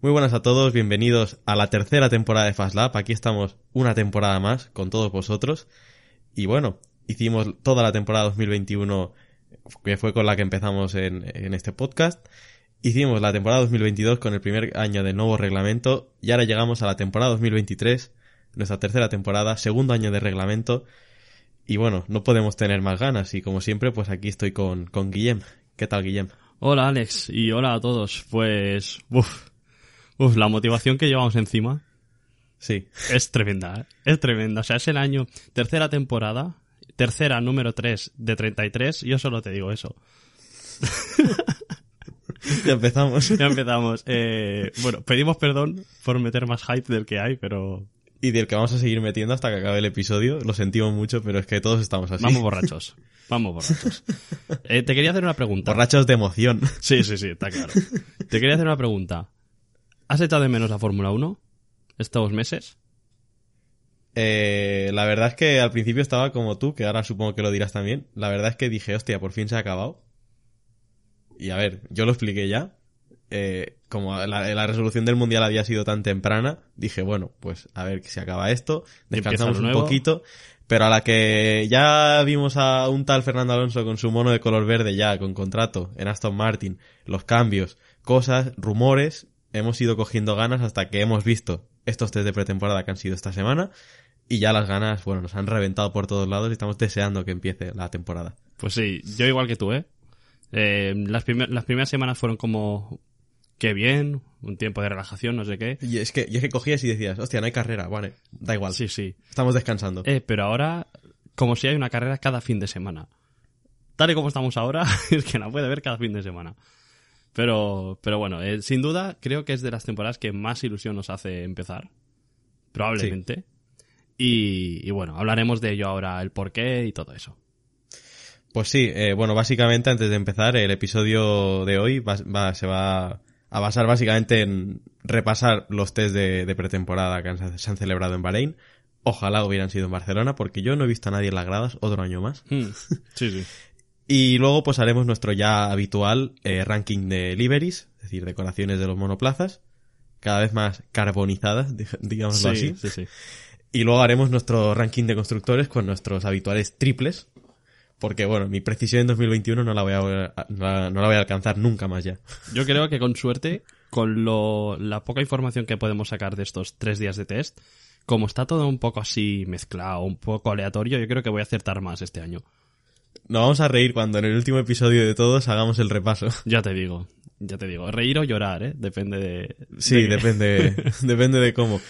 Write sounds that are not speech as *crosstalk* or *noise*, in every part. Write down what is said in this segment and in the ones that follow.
Muy buenas a todos, bienvenidos a la tercera temporada de Fast Lab. Aquí estamos una temporada más con todos vosotros. Y bueno, hicimos toda la temporada 2021, que fue con la que empezamos en este podcast. Hicimos la temporada 2022 con el primer año del nuevo reglamento y ahora llegamos a la temporada 2023, nuestra tercera temporada, segundo año de reglamento. Y bueno, no podemos tener más ganas y como siempre, pues aquí estoy con, con Guillem. ¿Qué tal, Guillem? Hola Alex y hola a todos. Pues, uff, uf, la motivación que llevamos encima Sí, es tremenda, ¿eh? es tremenda. O sea, es el año, tercera temporada, tercera número 3 de 33, yo solo te digo eso. ya empezamos. *laughs* Ya empezamos. Eh, bueno, pedimos perdón por meter más hype del que hay, pero y del que vamos a seguir metiendo hasta que acabe el episodio. Lo sentimos mucho, pero es que todos estamos así. vamos *laughs* borrachos. Vamos borrachos. Eh, te quería hacer una pregunta. Borrachos de emoción. *laughs* Sí, sí, sí, está claro. Te quería hacer una pregunta. ¿Has echado de menos la Fórmula 1 estos meses? Eh, la verdad es que al principio estaba como tú, que ahora supongo que lo dirás también. La verdad es que dije, hostia, por fin se ha acabado. Y a ver, yo lo expliqué ya. Eh, como la, la resolución del mundial había sido tan temprana, dije, bueno, pues a ver que se acaba esto, descansamos un poquito. Pero a la que ya vimos a un tal Fernando Alonso con su mono de color verde ya, con contrato en Aston Martin, los cambios, cosas, rumores, hemos ido cogiendo ganas hasta que hemos visto estos test de pretemporada que han sido esta semana y ya las ganas, bueno, nos han reventado por todos lados y estamos deseando que empiece la temporada. Pues sí, yo igual que tú, ¿eh? Eh, las, primer- las primeras semanas fueron como... Qué bien, un tiempo de relajación, no sé qué. Y es que, y es que cogías y decías, hostia, no hay carrera, vale, da igual, Sí, sí. estamos descansando. Eh, pero ahora, como si hay una carrera cada fin de semana. Tal y como estamos ahora, *laughs* es que no puede haber cada fin de semana. Pero, pero bueno, eh, sin duda, creo que es de las temporadas que más ilusión nos hace empezar. Probablemente. Y, y bueno, hablaremos de ello ahora, el porqué y todo eso. Pues sí, eh, bueno, básicamente antes de empezar, el episodio de hoy va, va- se va a basar básicamente en repasar los test de, de pretemporada que han- se han celebrado en Bahrein. Ojalá hubieran sido en Barcelona, porque yo no he visto a nadie en las gradas otro año más. Hmm, Sí, sí. *laughs* Y luego pues haremos nuestro ya habitual eh, ranking de liveries, es decir, decoraciones de los monoplazas, cada vez más carbonizadas, *laughs* dig- digámoslo Sí, así. sí, sí. Y luego haremos nuestro ranking de constructores con nuestros habituales triples. Porque, bueno, mi precisión en 2021 no la voy a, no la, voy a alcanzar nunca más ya. Yo creo que con suerte, con lo, la poca información que podemos sacar de estos tres días de test, como está todo un poco así mezclado, un poco aleatorio, yo creo que voy a acertar más este año. Nos vamos a reír cuando en el último episodio de todos hagamos el repaso. *laughs* Ya te digo, ya te digo. Reír o llorar, ¿eh? Depende de... Sí, de- depende, *laughs* depende de cómo.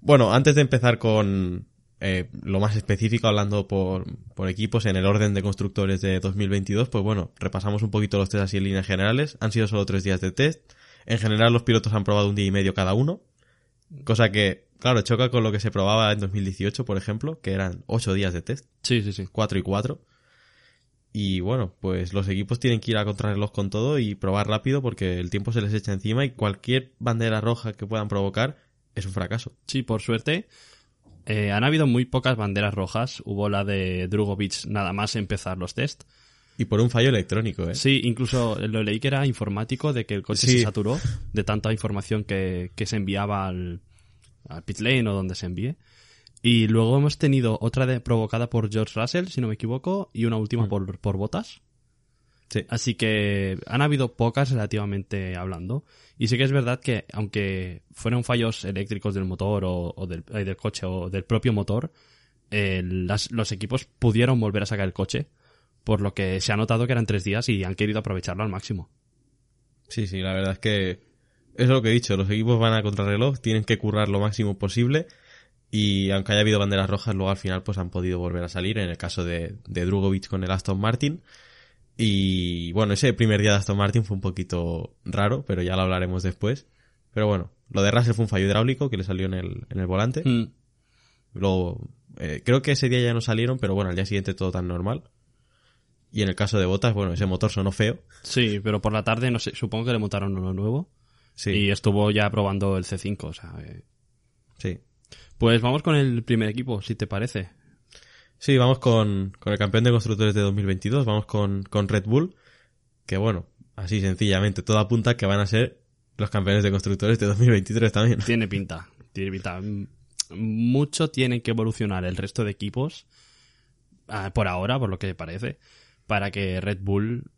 Bueno, antes de empezar con eh, lo más específico, hablando por, por equipos en el orden de constructores de 2022, pues bueno, repasamos un poquito los test así en líneas generales. Han sido solo tres días de test. En general, los pilotos han probado un día y medio cada uno. Cosa que, claro, choca con lo que se probaba en 2018, por ejemplo, que eran ocho días de test, Sí, sí, sí. cuatro y cuatro. Y bueno, pues los equipos tienen que ir a contrarreloj con todo y probar rápido porque el tiempo se les echa encima y cualquier bandera roja que puedan provocar es un fracaso. Sí, por suerte. Eh, han habido muy pocas banderas rojas. Hubo la de Drugovic nada más empezar los test. Y por un fallo electrónico, ¿eh? Sí, incluso lo leí que era informático, de que el coche Sí. se saturó de tanta información que, que se enviaba al, al pit lane o donde se envíe. Y luego hemos tenido otra de, provocada por George Russell, si no me equivoco, y una última por, por Botas. Sí. Así que han habido pocas relativamente hablando. Y sí que es verdad que, aunque fueron fallos eléctricos del motor o, del, coche o del propio motor, eh, las- los equipos pudieron volver a sacar el coche. Por lo que se ha notado que eran tres días y han querido aprovecharlo al máximo. Sí, sí, la verdad es que es lo que he dicho, los equipos van a contrarreloj, tienen que currar lo máximo posible y aunque haya habido banderas rojas, luego al final pues han podido volver a salir, en el caso de, de Drugovic con el Aston Martin. Y bueno, ese primer día de Aston Martin fue un poquito raro, pero ya lo hablaremos después. Pero bueno, lo de Russell fue un fallo hidráulico que le salió en el, en el volante. Mm, Luego, eh, creo que ese día ya no salieron, pero bueno, al día siguiente todo tan normal. Y en el caso de Botas, bueno, ese motor sonó feo. Sí, pero por la tarde, no sé, supongo que le montaron uno nuevo. Sí, Y estuvo ya probando el C5, o sea, eh, sí. Pues vamos con el primer equipo, si te parece. Sí, vamos con, con el campeón de constructores de 2022, vamos con, con Red Bull, que bueno, así sencillamente, todo apunta que van a ser los campeones de constructores de 2023 también. *laughs* Tiene pinta, tiene pinta. Mucho tienen que evolucionar el resto de equipos, ah, por ahora, por lo que parece, para que Red Bull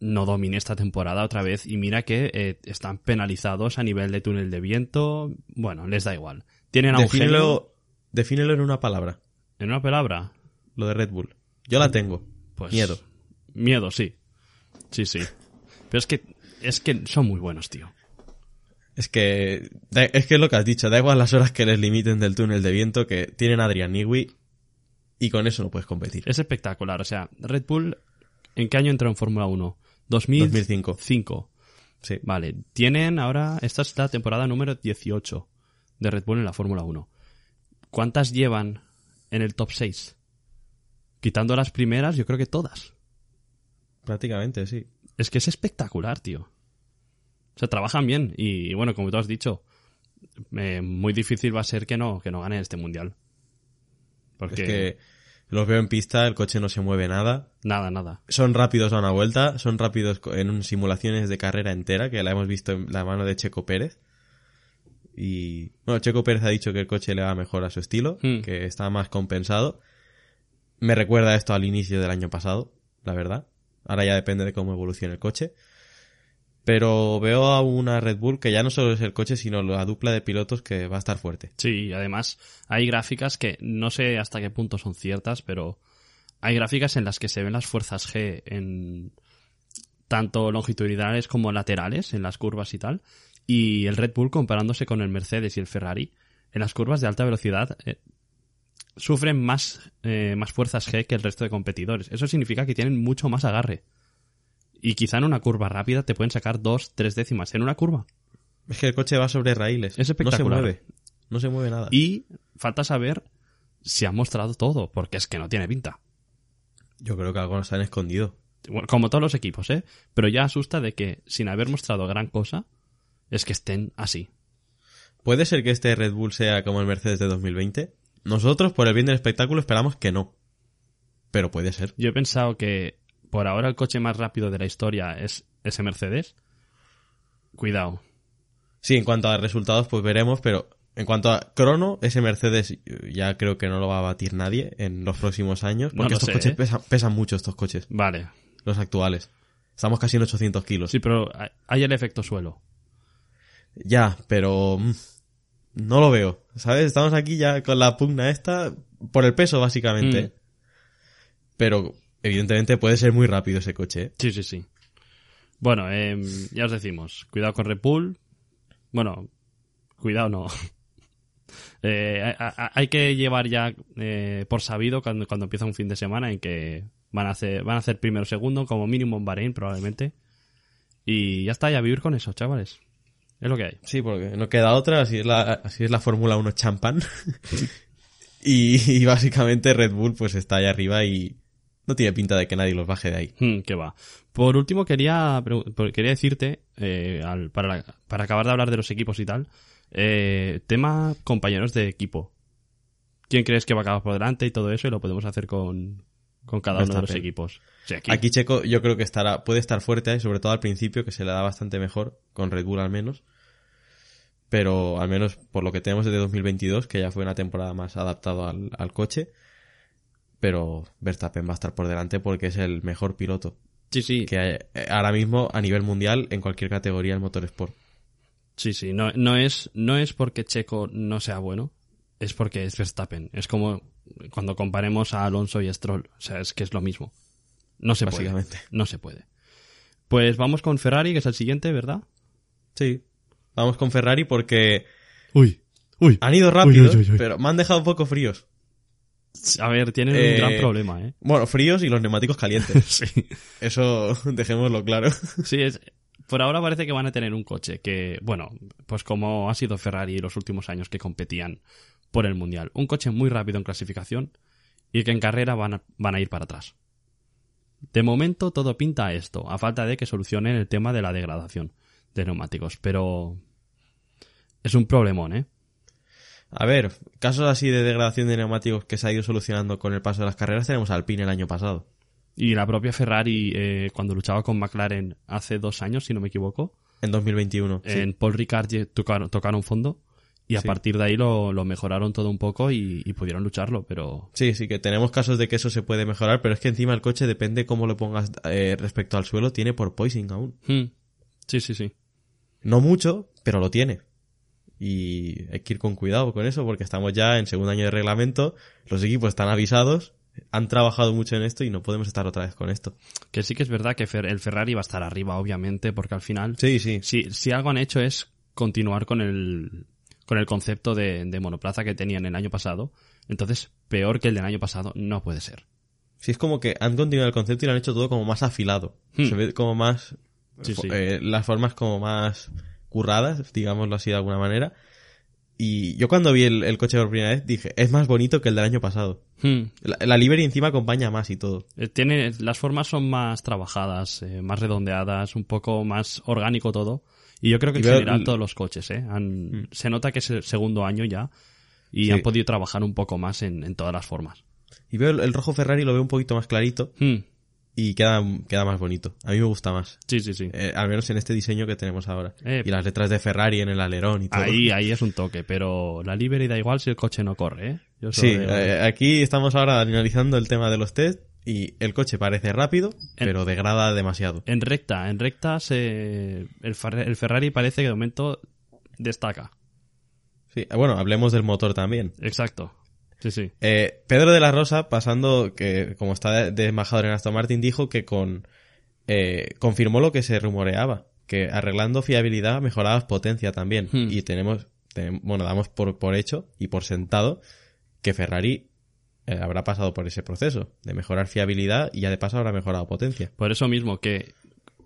no domine esta temporada otra vez. Y mira que eh, están penalizados a nivel de túnel de viento. Bueno, les da igual. Tienen a un genio- Defínelo, defínelo en una palabra, en una palabra. Lo de Red Bull. Yo la tengo. Pues, Miedo. Miedo, sí. Sí, sí. Pero es que, es que son muy buenos, tío. Es que, es que es lo que has dicho, da igual las horas que les limiten del túnel de viento, que tienen Adrian Newey y con eso no puedes competir. Es espectacular. O sea, Red Bull, ¿en qué año entró en Fórmula 1? 2005. 2005. Sí. Vale. Tienen ahora, esta es la temporada número 18 de Red Bull en la Fórmula 1. ¿Cuántas llevan en el top 6? Quitando las primeras, yo creo que todas. Prácticamente, sí. Es que es espectacular, tío. O sea, trabajan bien. Y, bueno, como tú has dicho, eh, muy difícil va a ser que no, que no ganen este mundial. Porque Es que los veo en pista, el coche no se mueve nada. nada, nada. Son rápidos a una vuelta, son rápidos en simulaciones de carrera entera, que la hemos visto en la mano de Checo Pérez. Y bueno, Checo Pérez ha dicho que el coche le va mejor a su estilo, Hmm. que está más compensado. Me recuerda esto al inicio del año pasado, la verdad. Ahora ya depende de cómo evolucione el coche. Pero veo a una Red Bull que ya no solo es el coche, sino la dupla de pilotos que va a estar fuerte. Sí, además hay gráficas que no sé hasta qué punto son ciertas, pero hay gráficas en las que se ven las fuerzas G en tanto longitudinales como laterales en las curvas y tal. Y el Red Bull comparándose con el Mercedes y el Ferrari en las curvas de alta velocidad eh, sufren más, eh, más fuerzas G que el resto de competidores. Eso significa que tienen mucho más agarre. Y quizá en una curva rápida te pueden sacar dos, tres décimas. En una curva. Es que el coche va sobre raíles. Es espectacular. No se mueve. No se mueve nada. Y falta saber si ha mostrado todo, porque es que no tiene pinta. Yo creo que algo nos han escondido. Como todos los equipos, ¿eh? Pero ya asusta de que, sin haber mostrado gran cosa, es que estén así. ¿Puede ser que este Red Bull sea como el Mercedes de 2020? Nosotros, por el bien del espectáculo, esperamos que no. Pero puede ser. Yo he pensado que por ahora el coche más rápido de la historia es ese Mercedes. Cuidado. Sí, en cuanto a resultados, pues veremos, pero en cuanto a crono, ese Mercedes ya creo que no lo va a batir nadie en los próximos años. Porque estos sé, coches ¿eh? pesan, pesan mucho, estos coches, Vale. los actuales. Estamos casi en 800 kilos. Sí, pero hay- hay el efecto suelo. Ya, pero mm, no lo veo. ¿Sabes? Estamos aquí ya con la pugna esta por el peso, básicamente. Mm. Pero evidentemente puede ser muy rápido ese coche. ¿eh? Sí, sí, sí. Bueno, em, ya os decimos, cuidado con Red Bull. Bueno, cuidado no. *laughs* Eh, a- a- hay que llevar ya eh, por sabido cuando, cuando empieza un fin de semana en que van a hacer, van a hacer primero segundo, como mínimo en Bahrein probablemente. Y ya está, ya vivir con eso, chavales. Es lo que hay. Sí, porque no queda otra, así es la, así es la Fórmula 1 champán. *laughs* y, y básicamente Red Bull pues está ahí arriba y no tiene pinta de que nadie los baje de ahí. Hmm, que va. Por último, quería, quería decirte, eh, al- para, la- para acabar de hablar de los equipos y tal, eh, tema compañeros de equipo. ¿Quién crees que va a acabar por delante y todo eso? Y lo podemos hacer con, con cada uno de los equipos. Aquí. Aquí Checo yo creo que estará, puede estar fuerte, ¿eh? sobre todo al principio, que se le da bastante mejor, con Red Bull al menos. Pero al menos por lo que tenemos desde 2022, que ya fue una temporada más adaptado al, al coche. Pero Verstappen va a estar por delante porque es el mejor piloto Sí, sí. que hay eh, ahora mismo a nivel mundial en cualquier categoría del motorsport. Sí, sí. No, no, es, no es porque Checo no sea bueno, es porque es Verstappen. Es como cuando comparemos a Alonso y Stroll. O sea, es que es lo mismo. No se puede. No se puede. Pues vamos con Ferrari, que es el siguiente, ¿verdad? Sí. Vamos con Ferrari porque Uy, uy. han ido rápidos, Uy, uy, uy, pero me han dejado un poco fríos. A ver, tienen un Eh, gran problema, ¿eh? Bueno, fríos y los neumáticos calientes. *laughs* Sí. Eso *laughs* dejémoslo claro. Sí, es, por ahora parece que van a tener un coche que, bueno, pues como ha sido Ferrari los últimos años que competían por el Mundial. Un coche muy rápido en clasificación y que en carrera van a, van a ir para atrás. De momento todo pinta a esto, a falta de que solucionen el tema de la degradación de neumáticos, pero es un problemón, ¿eh? A ver, casos así de degradación de neumáticos que se ha ido solucionando con el paso de las carreras tenemos Alpine el año pasado. Y la propia Ferrari, eh, cuando luchaba con McLaren hace dos años, si no me equivoco, En 2021. sí. en Paul Ricard tocaron, tocaron fondo y a Sí. partir de ahí lo, lo mejoraron todo un poco y, y pudieron lucharlo, pero Sí, sí, que tenemos casos de que eso se puede mejorar, pero es que encima el coche depende cómo lo pongas eh, respecto al suelo, tiene por poising aún. Hmm. sí, sí, sí. No mucho, pero lo tiene. Y hay que ir con cuidado con eso porque estamos ya en segundo año de reglamento, los equipos están avisados, han trabajado mucho en esto y no podemos estar otra vez con esto. Que sí que es verdad que el Ferrari va a estar arriba, obviamente, porque al final, Sí, sí. si, si algo han hecho es continuar con el, con el concepto de, de monoplaza que tenían el año pasado, entonces peor que el del año pasado no puede ser. Sí, es como que han continuado el concepto y lo han hecho todo como más afilado. Hmm. Se ve como más... Sí, fo- sí. eh, las formas como más curradas, digámoslo así de alguna manera. Y yo cuando vi el, el coche por primera vez dije, es más bonito que el del año pasado. Hmm. La, la livery encima acompaña más y todo. Eh, Tiene, las formas son más trabajadas, eh, más redondeadas, un poco más orgánico todo. Y yo creo que Y en general todos los coches, ¿eh? Han- Se nota que es el segundo año ya y Sí. han podido trabajar un poco más en, en todas las formas. Y veo el, el rojo Ferrari lo veo un poquito más clarito Hmm. y queda, queda más bonito. A mí me gusta más. Sí, sí, sí. Eh, al menos en este diseño que tenemos ahora. Eh, y las letras de Ferrari en el alerón y todo. Ahí, ahí es un toque, pero la livery da igual si el coche no corre, ¿eh? Yo Sí, eh, aquí estamos ahora analizando el tema de los test y el coche parece rápido, pero degrada demasiado. En recta, en recta se... el, Ferra- el Ferrari parece que de momento destaca. Sí, bueno, hablemos del motor también. Exacto. Sí, sí. Eh, Pedro de la Rosa, pasando, que como está de, embajador en Aston Martin, dijo que con eh, confirmó lo que se rumoreaba, que arreglando fiabilidad mejorabas potencia también. Hmm. Y tenemos, tenem- bueno, damos por, por hecho y por sentado que Ferrari eh, habrá pasado por ese proceso de mejorar fiabilidad y ya de paso habrá mejorado potencia. Por eso mismo que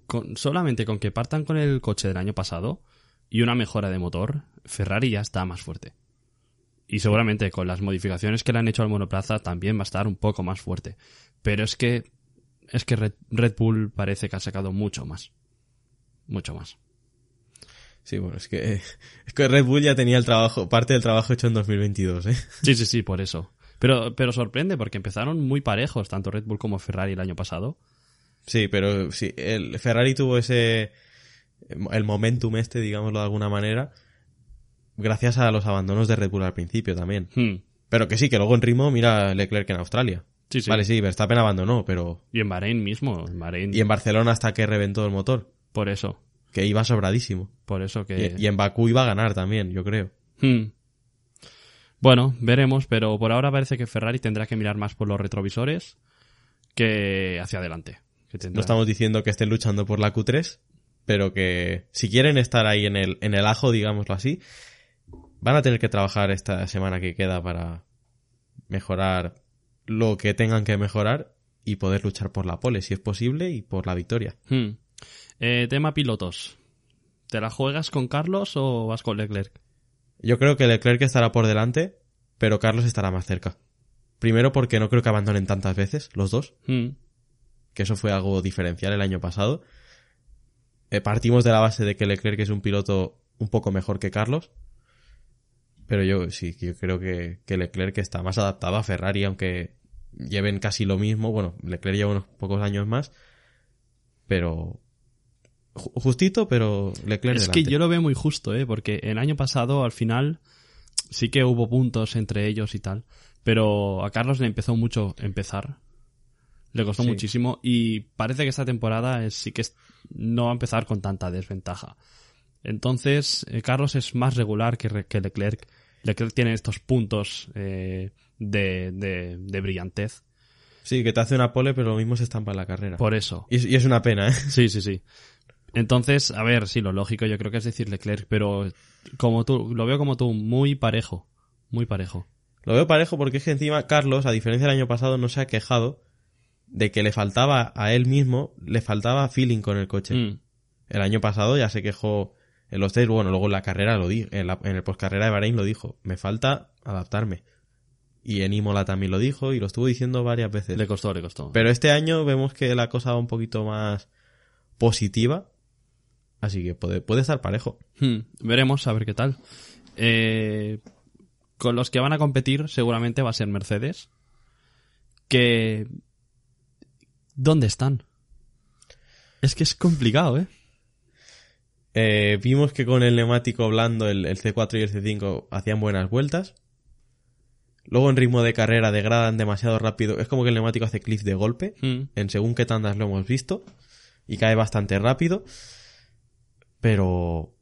con- solamente con que partan con el coche del año pasado y una mejora de motor, Ferrari ya está más fuerte. Y seguramente con las modificaciones que le han hecho al monoplaza también va a estar un poco más fuerte. Pero es que es que Red, Red Bull parece que ha sacado mucho más. Mucho más. Sí, bueno, es que, *laughs* es que Red Bull ya tenía el trabajo, parte del trabajo hecho en 2022, ¿eh? Sí, sí, sí, por eso. Pero, pero sorprende porque empezaron muy parejos, tanto Red Bull como Ferrari el año pasado. Sí, pero sí, el Ferrari tuvo ese, el momentum este, digámoslo de alguna manera, gracias a los abandonos de Red Bull al principio también. Hmm. Pero que sí, que luego en ritmo mira Leclerc en Australia. Sí, sí. Vale, sí, Verstappen abandonó, pero... Y en Bahrein mismo, en Bahrein. Y en Barcelona hasta que reventó el motor, Por eso, que iba sobradísimo. por eso que... Y, y en Bakú iba a ganar también, yo creo. Hmm. Bueno, veremos, pero por ahora parece que Ferrari tendrá que mirar más por los retrovisores que hacia adelante. Que tendrá- No estamos diciendo que estén luchando por la Q3, pero que si quieren estar ahí en el, en el ajo, digámoslo así, van a tener que trabajar esta semana que queda para mejorar lo que tengan que mejorar y poder luchar por la pole, si es posible, y por la victoria. Hmm. Eh, tema pilotos. ¿Te la juegas con Carlos o vas con Leclerc? Yo creo que Leclerc estará por delante, pero Carlos estará más cerca. Primero porque no creo que abandonen tantas veces los dos, Hmm. que eso fue algo diferencial el año pasado. Eh, partimos de la base de que Leclerc es un piloto un poco mejor que Carlos. Pero yo sí, yo creo que, que Leclerc está más adaptado a Ferrari, aunque lleven casi lo mismo. Bueno, Leclerc lleva unos pocos años más. Pero. Ju- Justito, pero Leclerc. Es delante. que yo lo veo muy justo, ¿eh? Porque el año pasado, al final, sí que hubo puntos entre ellos y tal. Pero a Carlos le empezó mucho empezar. Le costó Sí. muchísimo. Y parece que esta temporada es- sí que es- no va a empezar con tanta desventaja. Entonces, eh, Carlos es más regular que, Leclerc. Leclerc tiene estos puntos eh, de, de, de brillantez. Sí, que te hace una pole, pero lo mismo se estampa en la carrera. Por eso. Y, es, y es una pena, ¿eh? Sí, sí, sí. Entonces, a ver, sí, lo lógico yo creo que es decir Leclerc, pero como tú, lo veo como tú, muy parejo. Muy parejo. Lo veo parejo porque es que encima Carlos, a diferencia del año pasado, no se ha quejado de que le faltaba a él mismo, le faltaba feeling con el coche. Mm, El año pasado ya se quejó en los test, bueno, luego en la carrera lo dijo, en, la- en el postcarrera de Bahrein lo dijo, me falta adaptarme. Y en Imola también lo dijo y lo estuvo diciendo varias veces. le costó, le costó. Pero este año vemos que la cosa va un poquito más positiva, así que puede, puede estar parejo. Hmm, veremos a ver qué tal. Eh, con los que van a competir seguramente va a ser Mercedes. Que... ¿Dónde están? Es que es complicado, ¿eh? Eh, vimos que con el neumático blando el, el C4 y el C5 hacían buenas vueltas. Luego en ritmo de carrera degradan demasiado rápido. Es como que el neumático hace cliff de golpe. Mm. En según qué tandas lo hemos visto. Y cae bastante rápido. Pero...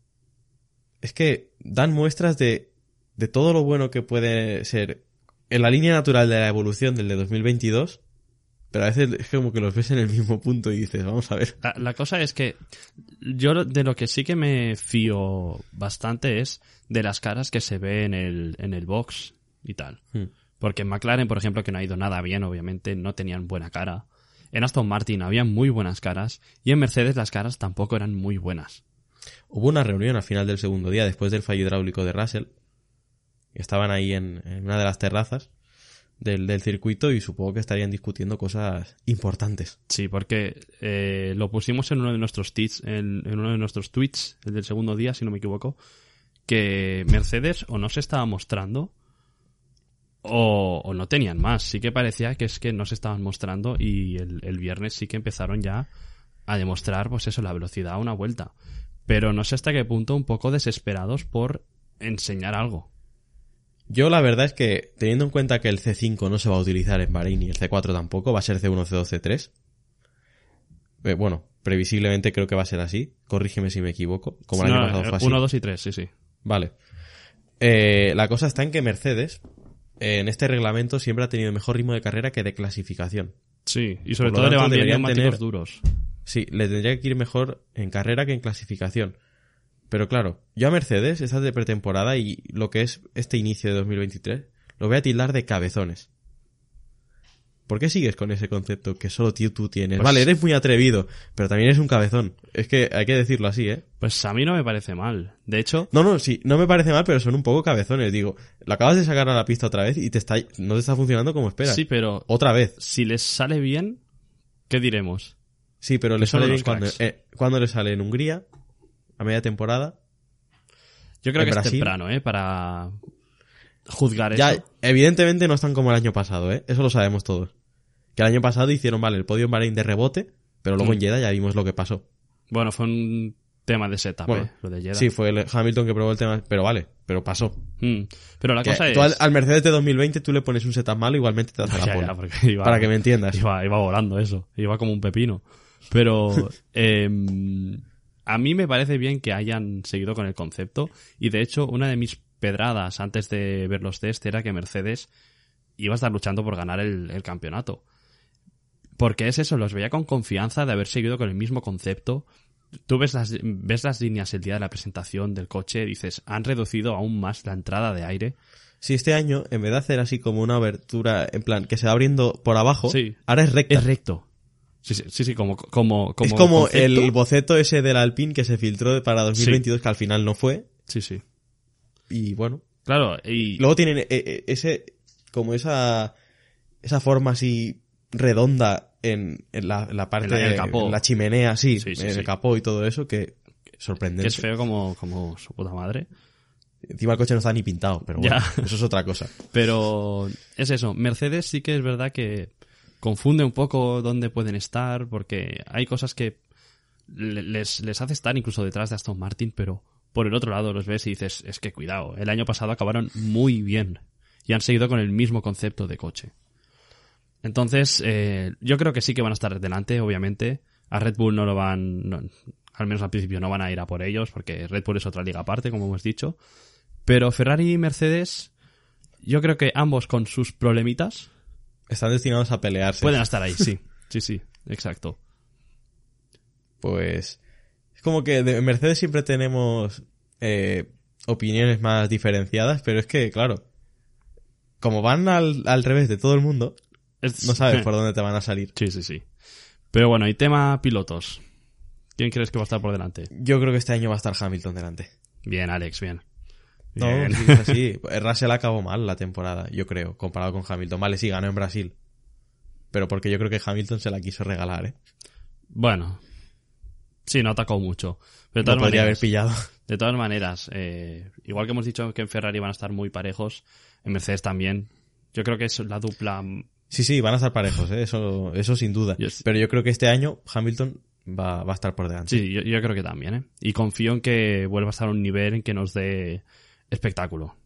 Es que dan muestras de, de todo lo bueno que puede ser en la línea natural de la evolución del de 2022. Pero a veces es como que los ves en el mismo punto y dices, vamos a ver. La, la cosa es que yo de lo que sí que me fío bastante es de las caras que se ve en el, en el box y tal. Hmm. Porque en McLaren, por ejemplo, que no ha ido nada bien, obviamente, no tenían buena cara. En Aston Martin había muy buenas caras y en Mercedes las caras tampoco eran muy buenas. Hubo una reunión al final del segundo día, después del fallo hidráulico de Russell. Estaban ahí en, una de las terrazas del, del circuito y supongo que estarían discutiendo cosas importantes. Sí, porque eh, lo pusimos en uno de nuestros tweets, en, en uno de nuestros tweets, el del segundo día, si no me equivoco, que Mercedes o no se estaba mostrando o, o no tenían más. Sí que parecía que es que no se estaban mostrando y el, el viernes sí que empezaron ya a demostrar, pues eso, la velocidad a una vuelta. Pero no sé hasta qué punto un poco desesperados por enseñar algo. Yo la verdad es que, teniendo en cuenta que el C5 no se va a utilizar en Bahrein y el C4 tampoco, va a ser C1, C2, C3. Eh, bueno, previsiblemente creo que va a ser así. Corrígeme si me equivoco. Como el No, año pasado fue así. 1, 2 y 3, sí, sí. Vale. Eh, la cosa está en que Mercedes, eh, en este reglamento, siempre ha tenido mejor ritmo de carrera que de clasificación. Sí, y sobre Por todo le van bien neumáticos tener- duros. Sí, le tendría que ir mejor en carrera que en clasificación. Pero claro, yo a Mercedes, esta de pretemporada y lo que es este inicio de 2023, lo voy a tildar de cabezones. ¿Por qué sigues con ese concepto que solo tú, tú tienes? Pues- Vale, eres muy atrevido, pero también eres un cabezón. Es que hay que decirlo así, ¿eh? Pues a mí no me parece mal. De hecho, No, no, sí, no me parece mal, pero son un poco cabezones. Digo, lo acabas de sacar a la pista otra vez y te está, no te está funcionando como esperas. sí, pero Otra vez. si les sale bien, ¿qué diremos? Sí, pero le sale bien cuando, eh, cuando le sale en Hungría, a media temporada. Yo creo que es Brasil- temprano, ¿eh? Para juzgar Ya, eso. evidentemente no están como el año pasado, ¿eh? Eso lo sabemos todos. Que el año pasado hicieron, vale, el podio en Bahrein de rebote, pero luego Mm. en Jeddah ya vimos lo que pasó. Bueno, fue un tema de setup, Bueno, ¿eh? Lo de Jeddah. Sí, fue el Hamilton que probó el tema, pero vale, pero pasó. Mm. Pero la Que cosa es... tú al, al Mercedes de 2020 tú le pones un setup malo, igualmente te hace *laughs* la Ya, iba- Para que me entiendas. Iba, iba volando eso. Iba como un pepino. Pero *laughs* em, a mí me parece bien que hayan seguido con el concepto. Y de hecho, una de mis pedradas antes de ver los test era que Mercedes iba a estar luchando por ganar el, el campeonato. Porque es eso, los veía con confianza de haber seguido con el mismo concepto. Tú ves las, ves las líneas el día de la presentación del coche dices, han reducido aún más la entrada de aire. Si este año, en vez de hacer así como una abertura, en plan, que se va abriendo por abajo, Sí. ahora es recta. Es recto. Sí, sí, sí, sí, como, como, como es como concepto. el boceto ese del Alpine que se filtró para 2022, que al final no fue. Sí, sí. Y bueno, Claro, y Luego tienen eh, eh, ese, como esa, esa forma así redonda en, en la, en la parte En la- capó. en la chimenea, sí, Sí, sí, en sí. el capó y todo eso, que que sorprendente. que es feo como, como su puta madre. Encima el coche no está ni pintado, pero bueno, Ya. eso es otra cosa. *laughs* Pero es eso, Mercedes sí que es verdad que confunde un poco dónde pueden estar, porque hay cosas que le- les, les hace estar incluso detrás de Aston Martin, pero por el otro lado los ves y dices, es que cuidado, el año pasado acabaron muy bien y han seguido con el mismo concepto de coche. Entonces, eh, yo creo que sí que van a estar delante, obviamente. A Red Bull no lo van, al menos al principio no van a ir a por ellos, porque Red Bull es otra liga aparte, como hemos dicho. Pero Ferrari y Mercedes, yo creo que ambos con sus problemitas Están destinados a pelearse. pueden estar ahí, sí. Sí, sí, exacto. Pues es como que de Mercedes siempre tenemos eh, opiniones más diferenciadas, pero es que, claro, como van al, al revés de todo el mundo, Es- no sabes por dónde te van a salir. Sí, sí, sí. Pero bueno, y tema pilotos. ¿Quién crees que va a estar por delante? Yo creo que este año va a estar Hamilton delante. Bien, Alex, bien. No, sí, es así. *laughs* Russell acabó mal la temporada, yo creo, comparado con Hamilton. Vale, sí, ganó en Brasil. Pero porque yo creo que Hamilton se la quiso regalar, ¿eh? Bueno. Sí, no atacó mucho. Pero de No todas podría haber pillado. De todas maneras, eh, igual que hemos dicho que en Ferrari van a estar muy parejos, en Mercedes también. Yo creo que es la dupla. Sí, sí, van a estar parejos, ¿eh? eso, eso sin duda. Yo- Pero yo creo que este año Hamilton va, va a estar por delante. Sí, yo, yo creo que también, ¿eh? Y confío en que vuelva a estar a un nivel en que nos dé espectáculo.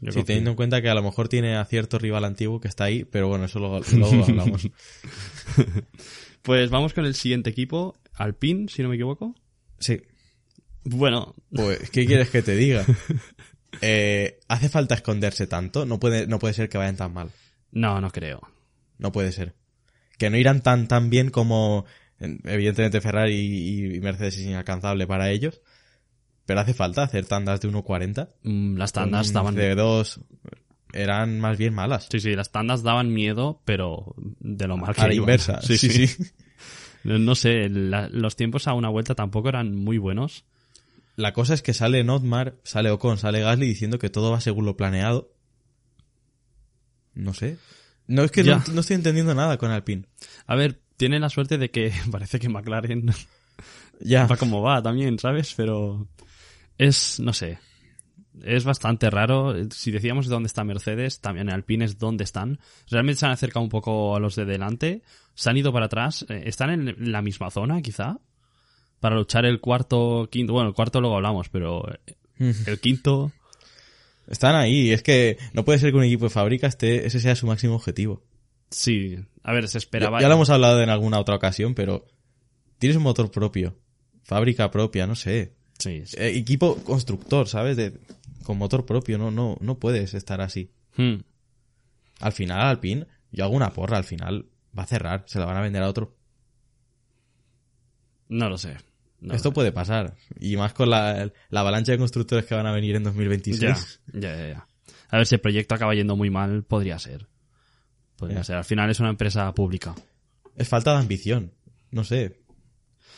Yo Sí, teniendo en cuenta que a lo mejor tiene a cierto rival antiguo que está ahí, pero bueno, eso luego, luego hablamos. *laughs* *laughs* Pues vamos con el siguiente equipo, Alpine, si no me equivoco. Sí, Bueno, pues, ¿qué quieres que te diga? *laughs* Eh, ¿Hace falta esconderse tanto? No puede, no puede ser que vayan tan mal. no, no creo. No puede ser. Que no irán tan, tan bien como, en- evidentemente, Ferrari y, y Mercedes es inalcanzable para ellos. Pero hace falta hacer tandas de 1.40. Mm, Las tandas Con daban... De 2 eran más bien malas. Sí, sí, las tandas daban miedo, pero de lo mal que a la iban. inversa. *laughs* Sí, sí. *laughs* No, no sé, la- los tiempos a una vuelta tampoco eran muy buenos. La cosa es que sale Notmar, sale Ocon, sale Gasly diciendo que todo va según lo planeado. No sé. No es que no, no estoy entendiendo nada con Alpine. A ver, tienen la suerte de que *laughs* parece que McLaren Ya. va como va también, ¿sabes? Pero es, no sé, es bastante raro. Si decíamos dónde está Mercedes, también Alpine es dónde están. Realmente se han acercado un poco a los de delante, se han ido para atrás, eh, están en la misma zona, quizá, para luchar el cuarto, quinto, bueno, el cuarto luego hablamos, pero eh, el quinto, Están ahí. Es que no puede ser que un equipo de fábrica esté, ese sea su máximo objetivo. sí, a ver, se Ya, esperaba. ya lo hemos hablado en alguna otra ocasión, pero tienes un motor propio. Fábrica propia, no sé. Sí, sí. Eh, equipo constructor, ¿sabes? De, con motor propio. No, no, no puedes estar así. Hmm. Al final, Alpine, yo hago una porra. Al final va a cerrar. Se la van a vender a otro. No lo sé. No Esto lo sé. puede pasar. Y más con la, la avalancha de constructores que van a venir en 2026. Ya, ya, ya, ya. A ver, si el proyecto acaba yendo muy mal, podría ser. Podría Ya. ser. Al final es una empresa pública. Es falta de ambición. No sé.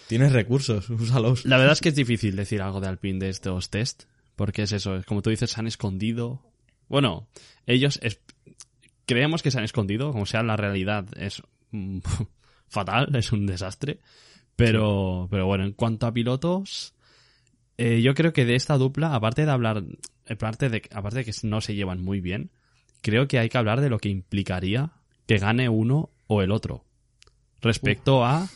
Tienes recursos, *laughs* úsalos. La verdad es que es difícil decir algo de Alpine de estos test, porque es eso, es como tú dices, se han escondido. Bueno, ellos es- creemos que se han escondido, como sea la realidad es *laughs* fatal, es un desastre. Pero, pero bueno, en cuanto a pilotos, eh, yo creo que de esta dupla, aparte de hablar, aparte de, aparte de que no se llevan muy bien, creo que hay que hablar de lo que implicaría que gane uno o el otro. Respecto a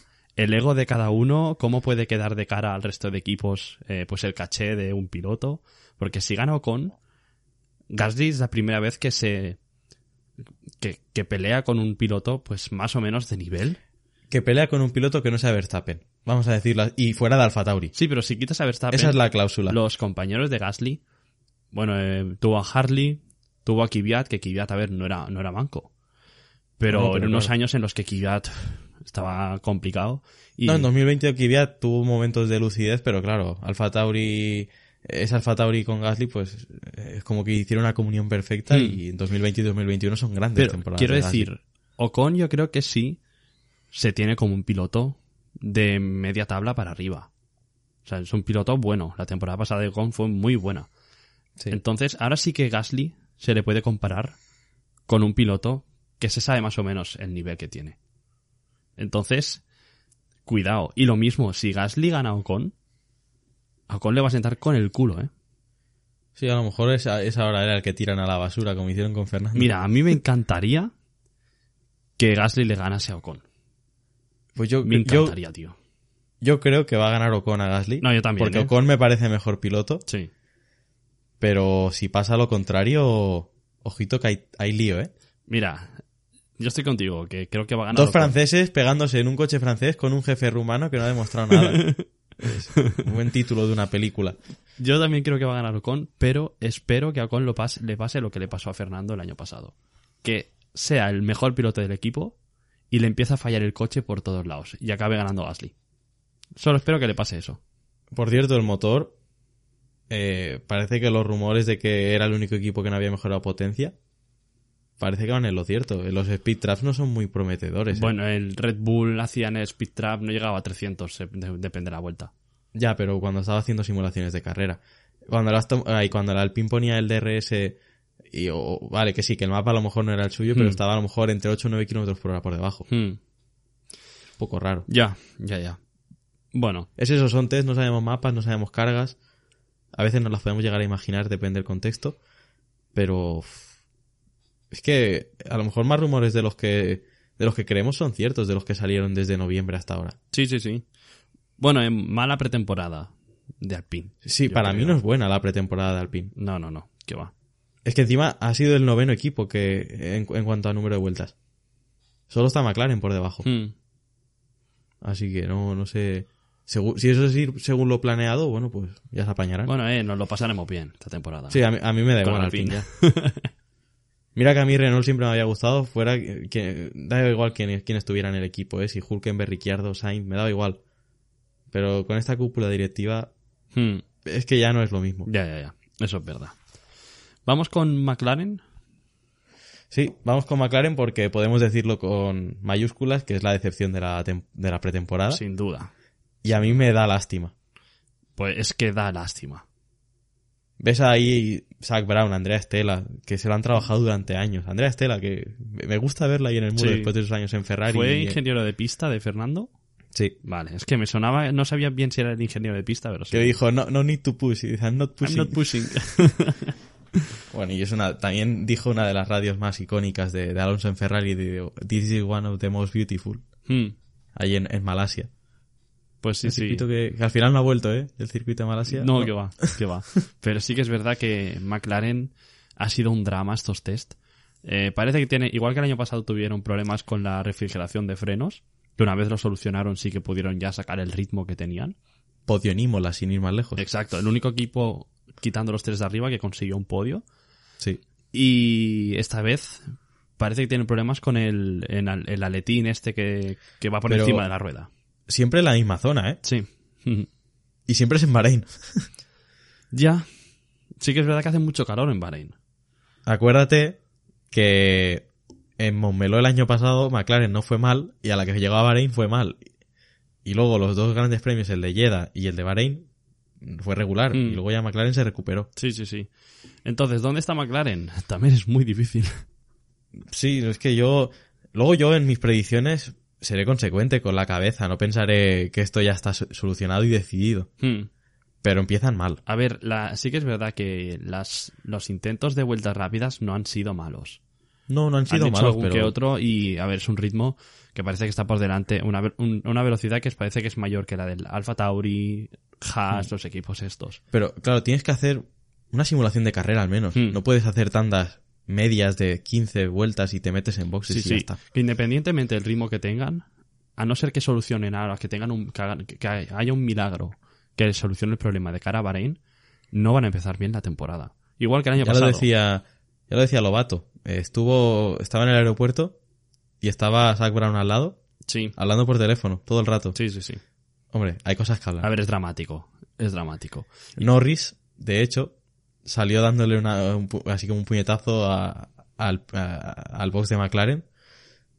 el ego de cada uno, cómo puede quedar de cara al resto de equipos, eh, pues el caché de un piloto. Porque si gana Ocon, Gasly es la primera vez que se. Que, que pelea con un piloto, pues más o menos de nivel. Que pelea con un piloto que no sea Verstappen. Vamos a decirlo. Y fuera de Alfa Tauri. Sí, pero si quitas a Verstappen, Esa es la cláusula. los compañeros de Gasly, bueno, eh, tuvo a Harley, tuvo a Kvyat, que Kvyat, a ver, no era, no era manco. Pero, No, no, pero en unos claro. años en los que Kvyat estaba complicado. Y, No, en 2020 Kvyat tuvo momentos de lucidez, pero claro, Alfa Tauri, es Alfa Tauri con Gasly, pues es como que hicieron una comunión perfecta Hmm. y en 2020 y 2021 son grandes Pero temporadas. quiero de decir, Ocon yo creo que sí se tiene como un piloto de media tabla para arriba. O sea, es un piloto bueno. La temporada pasada de Ocon fue muy buena. Sí. Entonces, ahora sí que Gasly se le puede comparar con un piloto que se sabe más o menos el nivel que tiene. Entonces, cuidado. Y lo mismo, si Gasly gana a Ocon, a Ocon le va a sentar con el culo, ¿eh? Sí, a lo mejor esa, esa hora era el que tiran a la basura, como hicieron con Fernando. Mira, a mí me encantaría que Gasly le ganase a Ocon. pues yo, Me yo, encantaría, tío. yo creo que va a ganar Ocon a Gasly. No, yo también, Porque ¿eh? Ocon me parece mejor piloto, Sí. pero si pasa lo contrario, ojito que hay, hay lío, ¿eh? Mira, yo estoy contigo, que creo que va a ganar. Dos franceses pegándose en un coche francés con un jefe rumano que no ha demostrado nada. *laughs* Es un buen título de una película. Yo también creo que va a ganar Ocon, pero espero que a Ocon lo pase, le pase lo que le pasó a Fernando el año pasado. Que sea el mejor piloto del equipo y le empiece a fallar el coche por todos lados y acabe ganando Gasly. Solo espero que le pase eso. Por cierto, el motor, eh, parece que los rumores de que era el único equipo que no había mejorado potencia, parece que van en lo cierto. Los speed traps no son muy prometedores. ¿eh? Bueno, el Red Bull hacía en el Speed Trap, no llegaba a 300, eh, de- depende de la vuelta. Ya, pero cuando estaba haciendo simulaciones de carrera. Cuando el, Aston- ay, cuando el Alpine ponía el DRS, y, o- vale, que sí, que el mapa a lo mejor no era el suyo, pero Hmm. estaba a lo mejor entre 8 o 9 kilómetros por hora por debajo. Hmm, Un poco raro. Ya, ya, ya. Bueno, Es eso, son test, no sabemos mapas, no sabemos cargas. A veces nos las podemos llegar a imaginar, depende del contexto. Pero es que a lo mejor más rumores de los que de los que creemos son ciertos, de los que salieron desde noviembre hasta ahora. Sí, sí, sí. Bueno, en mala pretemporada de Alpine. Sí, para mí no es buena la pretemporada de Alpine. No, no, no. ¿Qué va? Es que encima ha sido el noveno equipo que en, en cuanto a número de vueltas. Solo está McLaren por debajo. Hmm. Así que no, no sé. Segu- si eso es ir según lo planeado, bueno, pues ya se apañarán. Bueno, eh, nos lo pasaremos bien esta temporada. sí, a mí, a mí me da Con igual Alpine. Alpine. *laughs* Mira que a mí Renault siempre me había gustado, fuera que, que- da igual quién, quién estuviera en el equipo, ¿eh? si Hulkenberg, Ricciardo, Sainz, me daba igual. Pero con esta cúpula directiva Hmm. es que ya no es lo mismo. Ya, ya, ya. Eso es verdad. Vamos con McLaren. Sí, vamos con McLaren porque podemos decirlo con mayúsculas, que es la decepción de la, de la pretemporada. Sin duda. Y a mí me da lástima. Pues es que da lástima. Ves ahí Zach Brown, Andrea Estela, que se lo han trabajado durante años. Andrea Estela, que me gusta verla ahí en el muro Sí. después de sus años en Ferrari. ¿Fue y- ingeniero de pista de Fernando? Sí. Vale, es que me sonaba, no sabía bien si era el ingeniero de pista, pero sí. Que dijo, no, no need to push. Y dice, I'm not I'm pushing. not pushing. *laughs* Bueno, y es una, también dijo una de las radios más icónicas de, de Alonso en Ferrari, de, This is one of the most beautiful, Hmm. ahí en, en Malasia. Pues sí, el sí. que, que al final no ha vuelto, ¿eh? El circuito de Malasia. No, que va, que va. Pero sí que es verdad que McLaren ha sido un drama estos test. Eh, parece que tiene, igual que el año pasado tuvieron problemas con la refrigeración de frenos, que una vez lo solucionaron sí que pudieron ya sacar el ritmo que tenían. Podionímola, sin ir más lejos. Exacto, el único equipo quitando los tres de arriba que consiguió un podio. Sí. Y esta vez parece que tienen problemas con el, el aletín este que, que va por Pero- encima de la rueda. Siempre en la misma zona, ¿eh? Sí. Y siempre es en Bahrein. *laughs* ya. Sí que es verdad que hace mucho calor en Bahrein. Acuérdate que en Montmeló el año pasado McLaren no fue mal y a la que llegó a Bahrein fue mal. Y luego los dos grandes premios, el de Jeddah y el de Bahrein, fue regular. Mm. Y luego ya McLaren se recuperó. Sí, sí, sí. Entonces, ¿dónde está McLaren? *laughs* También es muy difícil. Sí, es que yo... Luego yo en mis predicciones seré consecuente con la cabeza. No pensaré que esto ya está so- solucionado y decidido. Hmm. Pero empiezan mal. A ver, la, sí que es verdad que las, los intentos de vueltas rápidas no han sido malos. No, no han Han sido hecho malos, algún pero... que otro y, a ver, es un ritmo que parece que está por delante, una, un- una velocidad que parece que es mayor que la del Alfa Tauri, Haas, Hmm. los equipos estos. Pero claro, tienes que hacer una simulación de carrera al menos. Hmm. No puedes hacer tandas medias de 15 vueltas y te metes en boxes Sí, y sí. ya está. Que independientemente del ritmo que tengan, a no ser que solucionen ahora, que tengan un, que, hagan- que haya un milagro que solucione el problema de cara a Bahrein, no van a empezar bien la temporada. Igual que el año Ya pasado. lo decía, ya lo decía Lobato. Eh, Estuvo, estaba en el aeropuerto y estaba Zach Brown al lado, Sí, hablando por teléfono, todo el rato. sí, sí, sí. Hombre, hay cosas que hablar. A ver, es dramático. Es dramático. Norris, de hecho, salió dándole una, un así como un puñetazo a- al, a- al box de McLaren.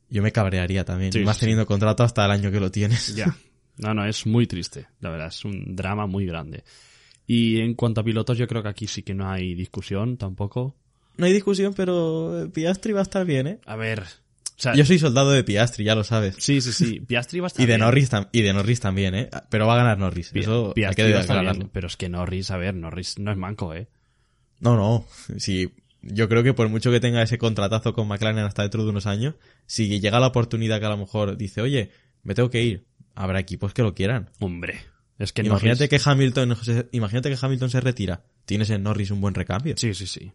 Yo me cabrearía también, Sí, más sí, teniendo contrato hasta el año que lo tienes. Ya. No, no, es muy triste. La verdad, es un drama muy grande. Y en cuanto a pilotos, yo creo que aquí sí que no hay discusión tampoco. No hay discusión, pero Piastri va a estar bien, ¿eh? A ver. O sea, Yo soy soldado de Piastri, ya lo sabes. sí, sí, sí. Piastri va a estar Y de bien. Norris, y de Norris también, ¿eh? Pero va a ganar Norris. Pi- Eso hay Piastri que va a estar bien, pero es que Norris, a ver, Norris no es manco, ¿eh? No, no. Sí, yo creo que por mucho que tenga ese contratazo con McLaren hasta dentro de unos años, si llega la oportunidad que a lo mejor dice, oye, me tengo que ir, habrá equipos que lo quieran. Hombre. Es que imagínate Norris- que Hamilton, se- imagínate que Hamilton se retira. Tienes en Norris un buen recambio, Sí, sí, sí.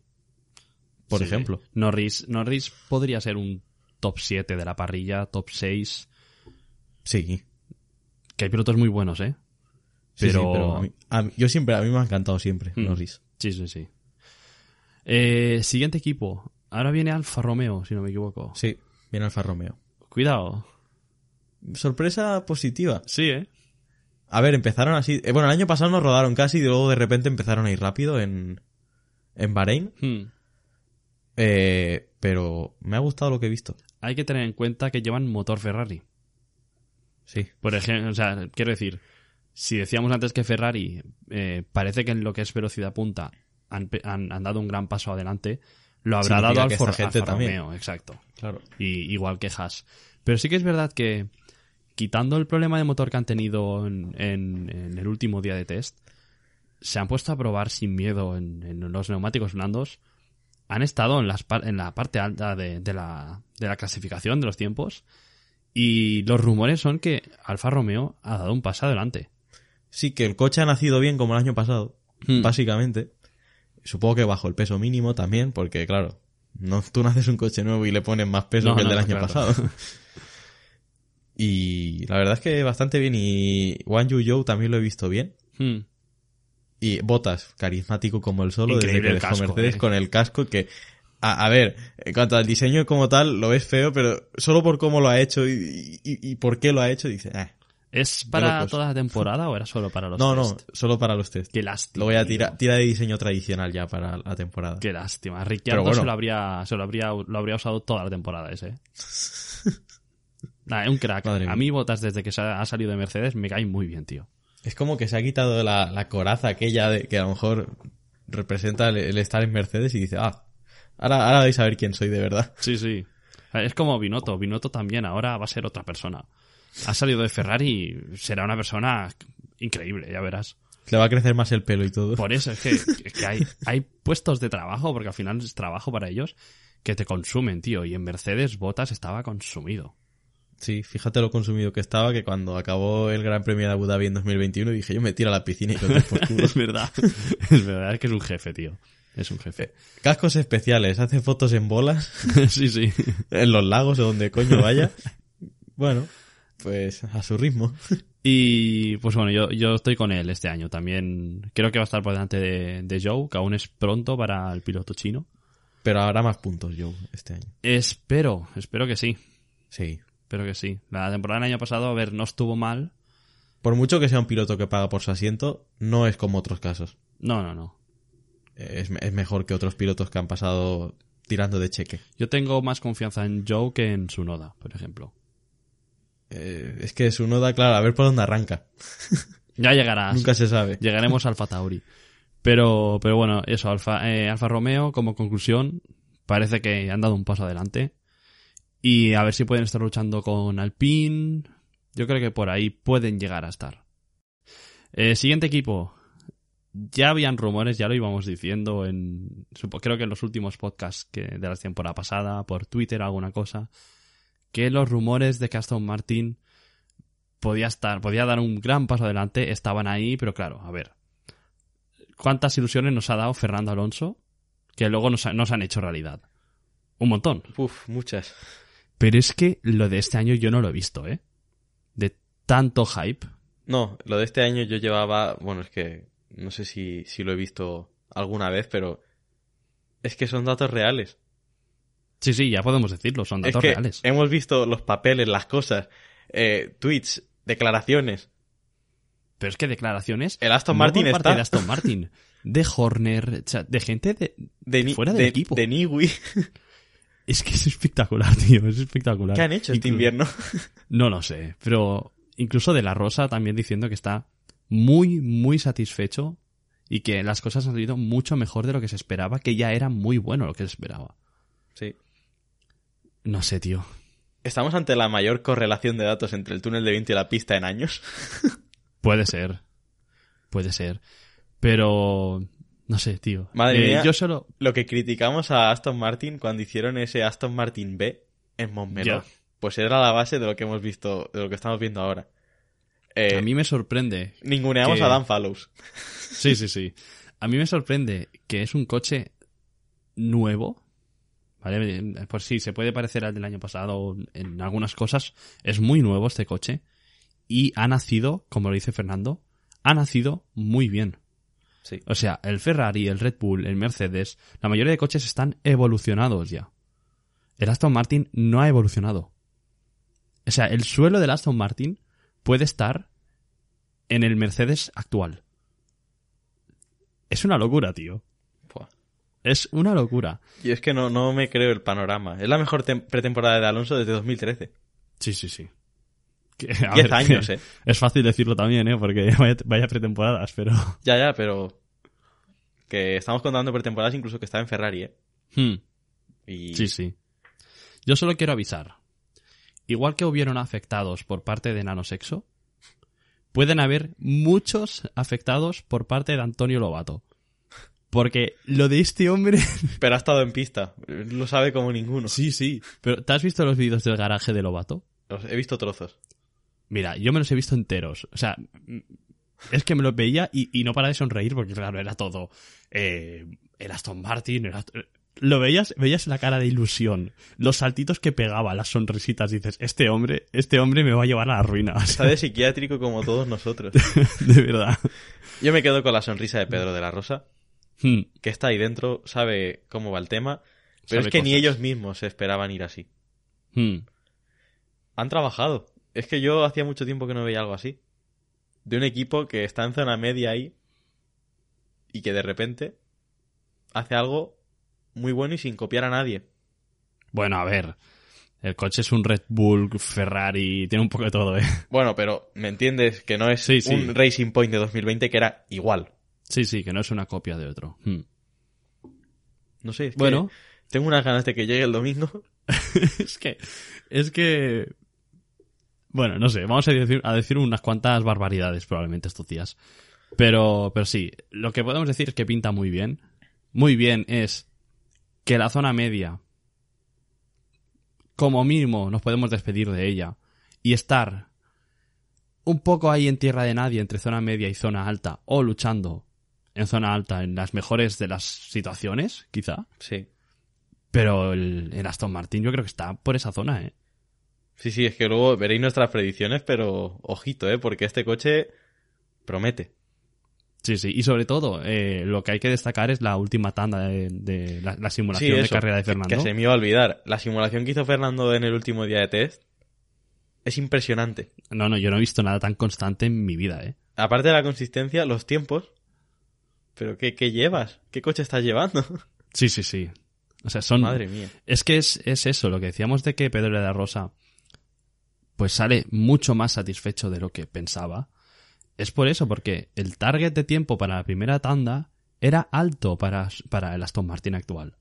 por Sí. ejemplo. Norris, Norris podría ser un top 7 de la parrilla, top 6. Sí. Que hay pilotos muy buenos, ¿eh? Sí, sí, Pero- pero a mí- a mí- yo siempre, a mí me ha encantado siempre Hmm. Norris. Sí, sí, sí. Eh, siguiente equipo. Ahora viene Alfa Romeo, si no me equivoco. Sí, viene Alfa Romeo. Cuidado. Sorpresa positiva. Sí, ¿eh? A ver, empezaron así. eh, bueno, el año pasado nos rodaron casi y luego de repente empezaron a ir rápido en, en Bahrein. Hmm. Eh, pero me ha gustado lo que he visto. Hay que tener en cuenta que llevan motor Ferrari. Sí. Por ejemplo, o sea, quiero decir, si decíamos antes que Ferrari eh, parece que en lo que es velocidad punta han, pe- han- han dado un gran paso adelante, lo habrá Significa dado que Alfa, esta gente Alfa también. Romeo, exacto. Claro. Y, igual que Haas. Pero sí que es verdad que, quitando el problema de motor que han tenido en, en- en el último día de test, se han puesto a probar sin miedo en, en los neumáticos blandos. Han estado en, las par- en la parte alta de, de la, de la clasificación de los tiempos. Y los rumores son que Alfa Romeo ha dado un paso adelante. Sí, que el coche ha nacido bien como el año pasado, Hmm. básicamente. Supongo que bajo el peso mínimo también, porque claro, no, tú no haces un coche nuevo y le pones más peso No, que el no, del año claro. pasado. *laughs* y la verdad es que bastante bien. Y Wang Yu Zhou también lo he visto bien. Hmm. Y Botas, carismático como el solo, desde que dejó casco, Mercedes eh. con el casco que... A, a ver, en cuanto al diseño como tal, lo ves feo, pero solo por cómo lo ha hecho y, y- y por qué lo ha hecho, dice, "Ah". ¿Es para locos. toda la temporada o era solo para los no, no, test? solo para los test. Qué lástima. Lo voy a tirar, tira de diseño tradicional ya para la temporada. Qué lástima. Ricciardo bueno. se lo habría, se lo habría, lo habría usado toda la temporada ese. ¿eh? *laughs* Nah, es un crack. Madre a mí Botas desde que ha ha salido de Mercedes me cae muy bien, tío. Es como que se ha quitado la, la coraza aquella de que a lo mejor representa el, el estar en Mercedes y dice, ah, ahora, ahora vais a ver quién soy de verdad. Sí, sí. Es como Binotto. Binotto también ahora va a ser otra persona. Ha salido de Ferrari y será una persona increíble, ya verás. Le va a crecer más el pelo y todo. Por eso es que, *laughs* es que hay, hay puestos de trabajo, porque al final es trabajo para ellos, que te consumen, tío. Y en Mercedes Botas estaba consumido. Sí, fíjate lo consumido que estaba que cuando acabó el Gran Premio de Abu Dhabi en 2021 dije, yo me tiro a la piscina y lo por culo. *laughs* es verdad. *laughs* Es verdad, es que es un jefe, tío. Es un jefe. Cascos especiales, hace fotos en bolas, sí, sí. en los lagos o donde coño vaya. Bueno, pues a su ritmo. *laughs* Y pues bueno, yo, yo estoy con él este año. También creo que va a estar por delante de, de Joe, que aún es pronto para el piloto chino. Pero habrá más puntos, Joe, este año. Espero, espero que sí. Sí. Espero que sí. La temporada del año pasado, a ver, no estuvo mal. Por mucho que sea un piloto que paga por su asiento, no es como otros casos. No, no, no. Es, es mejor que otros pilotos que han pasado tirando de cheque. Yo tengo más confianza en Joe que en Sunoda, por ejemplo. Eh, es que su noda, claro, a ver por dónde arranca. *laughs* Ya llegarás. Nunca se sabe. Llegaremos a Alfa Tauri. Pero, pero bueno, eso, Alfa, eh, Alfa Romeo, como conclusión, parece que han dado un paso adelante. Y a ver si pueden estar luchando con Alpine. Yo creo que por ahí pueden llegar a estar. Eh, siguiente equipo. Ya habían rumores, ya lo íbamos diciendo en. Creo que en los últimos podcasts que, de la temporada pasada, por Twitter, alguna cosa. Que los rumores de que Aston Martin podía estar, podía dar un gran paso adelante, estaban ahí, pero claro, a ver. ¿Cuántas ilusiones nos ha dado Fernando Alonso que luego nos, ha- nos han hecho realidad? Un montón. Uf, muchas. Pero es que lo de este año yo no lo he visto, ¿eh? De tanto hype. No, lo de este año yo llevaba, bueno, es que no sé si, si lo he visto alguna vez, pero es que son datos reales. Sí, sí, ya podemos decirlo, son datos es que reales. hemos visto los papeles, las cosas, eh, tweets, declaraciones. Pero es que declaraciones. El Aston no Martin por parte está de Aston Martin, de Horner, o sea, de gente de. fuera del de- equipo. de Niwi. *laughs* Es que es espectacular, tío, es espectacular. ¿Qué han hecho este invierno? *laughs* No lo sé, pero incluso de la Rosa también diciendo que está muy, muy satisfecho y que las cosas han salido mucho mejor de lo que se esperaba, que ya era muy bueno lo que se esperaba. Sí. No sé, tío. Estamos ante la mayor correlación de datos entre el túnel de viento y la pista en años. *laughs* Puede ser. Puede ser. Pero... No sé, tío. Madre Eh, mía. Yo solo... Lo que criticamos a Aston Martin cuando hicieron ese Aston Martin B en Montmeló. Pues era la base de lo que hemos visto, de lo que estamos viendo ahora. Eh, A mí me sorprende ninguneamos que- a Dan Fallows. Sí, sí, sí. A mí me sorprende que es un coche nuevo. ¿Vale? Pues sí, se puede parecer al del año pasado en algunas cosas. Es muy nuevo este coche. Y ha nacido, como lo dice Fernando, ha nacido muy bien. Sí. O sea, el Ferrari, el Red Bull, el Mercedes, la mayoría de coches están evolucionados ya. El Aston Martin no ha evolucionado. O sea, el suelo del Aston Martin puede estar en el Mercedes actual. Es una locura, tío. Es una locura. Y es que no, no me creo el panorama. Es la mejor tem- pretemporada de Alonso desde 2013. Sí, sí, sí. *laughs* Que, a Diez ver, años, *laughs* eh. Es fácil decirlo también, ¿eh? Porque *laughs* vaya, vaya pretemporadas, pero... Ya, ya, pero... Que estamos contando pretemporadas incluso que está en Ferrari, ¿eh? Hmm. Y... Sí, sí. Yo solo quiero avisar. Igual que hubieron afectados por parte de nanosexo, pueden haber muchos afectados por parte de Antonio Lobato. Porque lo de este hombre... *laughs* Pero ha estado en pista. Lo sabe como ninguno. sí, sí. Pero ¿te has visto los vídeos del garaje de Lobato? Los- He visto trozos. Mira, yo me los he visto enteros. O sea, mm, es que me los veía y, y no para de sonreír porque, claro, era todo. Eh, el Aston Martin, era- lo veías, veías la cara de ilusión, los saltitos que pegaba, las sonrisitas. Dices, este hombre, este hombre me va a llevar a la ruina. *laughs* O sea, Está de psiquiátrico como todos nosotros. *laughs* de verdad. Yo me quedo con la sonrisa de Pedro de la Rosa, Hmm, que está ahí dentro, sabe cómo va el tema, pero Sabe es que ni ellos mismos se esperaban ir así. hmm. Han trabajado. Es que yo hacía mucho tiempo que no veía algo así. De un equipo que está en zona media ahí y que de repente hace algo muy bueno y sin copiar a nadie. Bueno, a ver. El coche es un Red Bull, Ferrari, tiene un poco de todo, ¿eh? Bueno, pero me entiendes que no es Sí, sí. un Racing Point de 2020 que era igual. Sí, sí, que no es una copia de otro. Hmm. No sé, es que Bueno, tengo unas ganas de que llegue el domingo. *laughs* *laughs* es que, es que, bueno, no sé, vamos a decir, a decir unas cuantas barbaridades probablemente estos días. Pero, pero sí, lo que podemos decir es que pinta muy bien. Muy bien es que la zona media, como mínimo, nos podemos despedir de ella y estar un poco ahí en tierra de nadie entre zona media y zona alta o luchando en zona alta en las mejores de las situaciones, quizá. Sí. Pero el, el Aston Martin yo creo que está por esa zona, ¿eh? Sí, sí, es que luego veréis nuestras predicciones, pero ojito, ¿eh? Porque este coche promete. Sí, sí. Y sobre todo, eh, lo que hay que destacar es la última tanda de, de la, la Sí, simulación de carrera de que- Fernando. Que se me iba a olvidar. La simulación que hizo Fernando en el último día de test es impresionante. No, no, yo no he visto nada tan constante en mi vida, ¿eh? Aparte de la consistencia, los tiempos. ¿Pero qué, qué llevas? ¿Qué coche estás llevando? *laughs* Sí, sí, sí. O sea, son... Madre mía. Es que es, es eso, lo que decíamos de que Pedro de la Rosa pues sale mucho más satisfecho de lo que pensaba. Es por eso, porque el target de tiempo para la primera tanda era alto para, para el Aston Martin actual.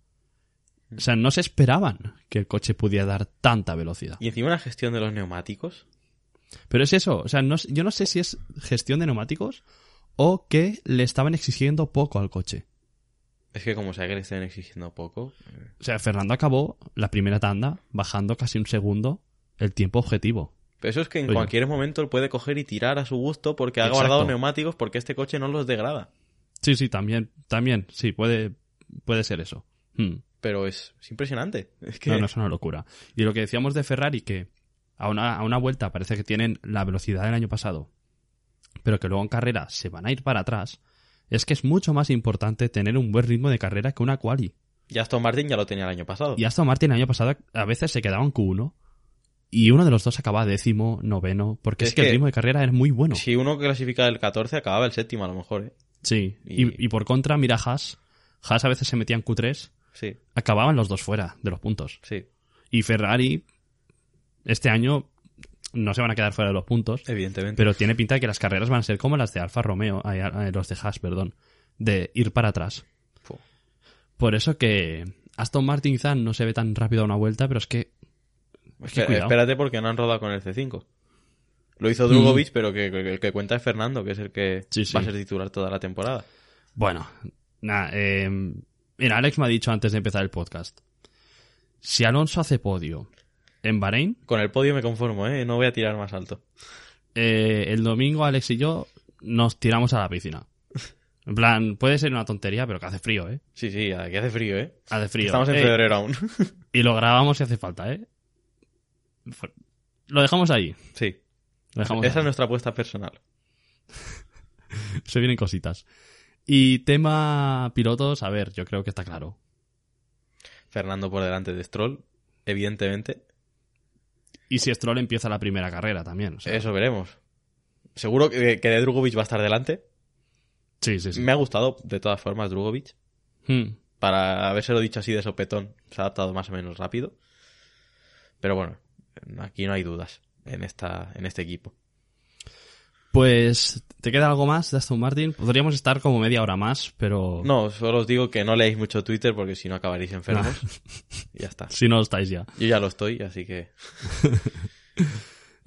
O sea, no se esperaban que el coche pudiera dar tanta velocidad. Y encima la gestión de los neumáticos. Pero es eso, o sea, no, yo no sé si es gestión de neumáticos o que le estaban exigiendo poco al coche. Es que como sea que le estén exigiendo poco. O sea, Fernando acabó la primera tanda bajando casi un segundo el tiempo objetivo. Pero eso es que en Oye. cualquier momento él puede coger y tirar a su gusto porque ha Exacto. guardado neumáticos porque este coche no los degrada. Sí, sí, también, también, sí, puede, puede ser eso. Hmm. Pero es, es impresionante. *laughs* Es que No, no es una locura. Y lo que decíamos de Ferrari, que a una, a una vuelta parece que tienen la velocidad del año pasado, pero que luego en carrera se van a ir para atrás, es que es mucho más importante tener un buen ritmo de carrera que una quali. ya Aston Martin ya lo tenía el año pasado. Y Aston Martin el año pasado a veces se quedaba en Q1 y uno de los dos acababa décimo, noveno, porque es, Es que, el ritmo de carrera es muy bueno. Si uno clasifica el 14 acababa el séptimo a lo mejor, ¿eh? Sí, Y- y, y por contra, mira Haas. Haas a veces se metía en Q3, Sí, acababan los dos fuera de los puntos. sí, Y Ferrari, este año, no se van a quedar fuera de los puntos, evidentemente. pero tiene pinta de que las carreras van a ser como las de Alfa Romeo, ay, ay, los de Haas, perdón, de ir para atrás. Por eso que Aston Martin quizá no se ve tan rápido a una vuelta, pero es que... es que Espera- espérate porque no han rodado con el C5. Lo hizo Drugovic, pero que, que- el que cuenta es Fernando, que es el que Mm. Sí, sí. va a ser titular toda la temporada. Bueno, nada, eh, mira, Alex me ha dicho antes de empezar el podcast, si Alonso hace podio en Bahrein, Con el podio me conformo, ¿eh? No voy a tirar más alto. eh, el domingo Alex y yo nos tiramos a la piscina. En plan, puede ser una tontería, pero que hace frío, ¿eh? Sí, sí, aquí hace frío, ¿eh? Hace frío. Estamos en Eh, febrero aún. Y lo grabamos si hace falta, ¿eh? Lo dejamos ahí. sí. Lo dejamos Esa ahí. es nuestra apuesta personal. *laughs* Se vienen cositas. Y tema pilotos, a ver, yo creo que está claro. Fernando por delante de Stroll, evidentemente. Y si Stroll empieza la primera carrera también. o sea, Eso veremos. Seguro que, que de Drugovic va a estar delante. sí, sí, sí. Me ha gustado, de todas formas, Drugovic. Hmm. Para habérselo dicho así de sopetón, se ha adaptado más o menos rápido. Pero bueno, aquí no hay dudas en, esta, en este equipo. Pues, ¿te queda algo más de Aston Martin? Podríamos estar como media hora más, pero No, solo os digo que no leáis mucho Twitter porque si no acabaréis enfermos. Y *laughs* ya está. si no estáis ya. Yo ya lo estoy, así que. *laughs*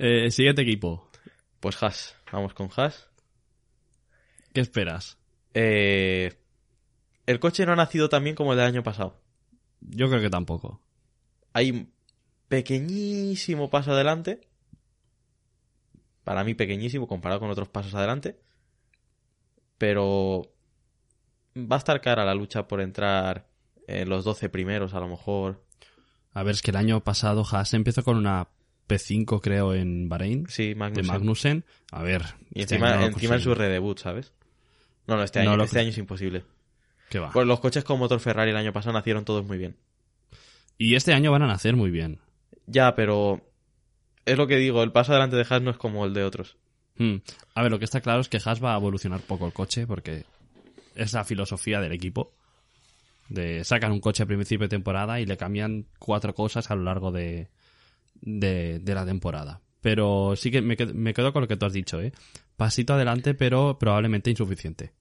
Eh, siguiente equipo. Pues Haas. Vamos con Haas. ¿Qué esperas? Eh, el coche no ha nacido tan bien como el del año pasado. Yo creo que tampoco. Hay un pequeñísimo paso adelante. Para mí pequeñísimo comparado con otros pasos adelante. Pero va a estar cara la lucha por entrar en los 12 primeros a lo mejor. A ver, es que el año pasado Haas empezó con una P5, creo, en Bahrein. Sí, De Magnussen. Magnussen. A ver. Y este encima, no en su redebut, ¿sabes? No, no, este No año, lo- este año es imposible. ¿Qué va? Pues los coches con motor Ferrari el año pasado nacieron todos muy bien. Y este año van a nacer muy bien. Ya, pero es lo que digo, el paso adelante de Haas no es como el de otros. Hmm. A ver, lo que está claro es que Haas va a evolucionar poco el coche porque es la filosofía del equipo. De sacan un coche a principio de temporada y le cambian cuatro cosas a lo largo de, de, de la temporada. Pero sí que me quedo, me quedo con lo que tú has dicho, ¿eh? Pasito adelante, pero probablemente insuficiente.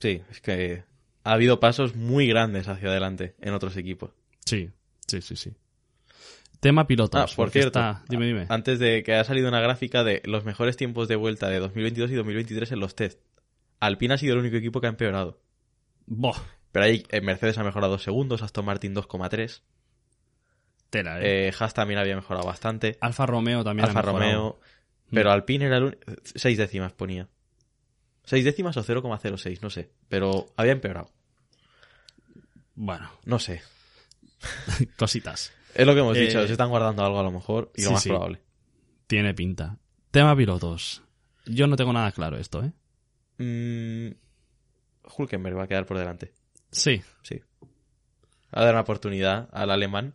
Sí, es que ha habido pasos muy grandes hacia adelante en otros equipos. Sí, sí, sí, sí. Tema pilotos. Ah, por cierto, está- Dime, dime. Antes de que haya salido una gráfica de los mejores tiempos de vuelta de 2022 y 2023 en los test. Alpine ha sido el único equipo que ha empeorado. Boh, Pero ahí eh, Mercedes ha mejorado dos segundos, Aston Martin 2,3. tela, ¿eh? Eh, Haas también había mejorado bastante. Alfa Romeo también Alfa ha. Romeo. Pero Alpine era el único. Seis décimas ponía. Seis décimas o 0,06, no sé. Pero había empeorado. Bueno, No sé. *laughs* cositas. Es lo que hemos Eh, dicho. Se están guardando algo a lo mejor. Y lo más sí. probable. Tiene pinta. Tema pilotos. Yo no tengo nada claro esto, ¿eh? Mm, Hulkenberg va a quedar por delante. Sí. Sí. Va a dar una oportunidad al alemán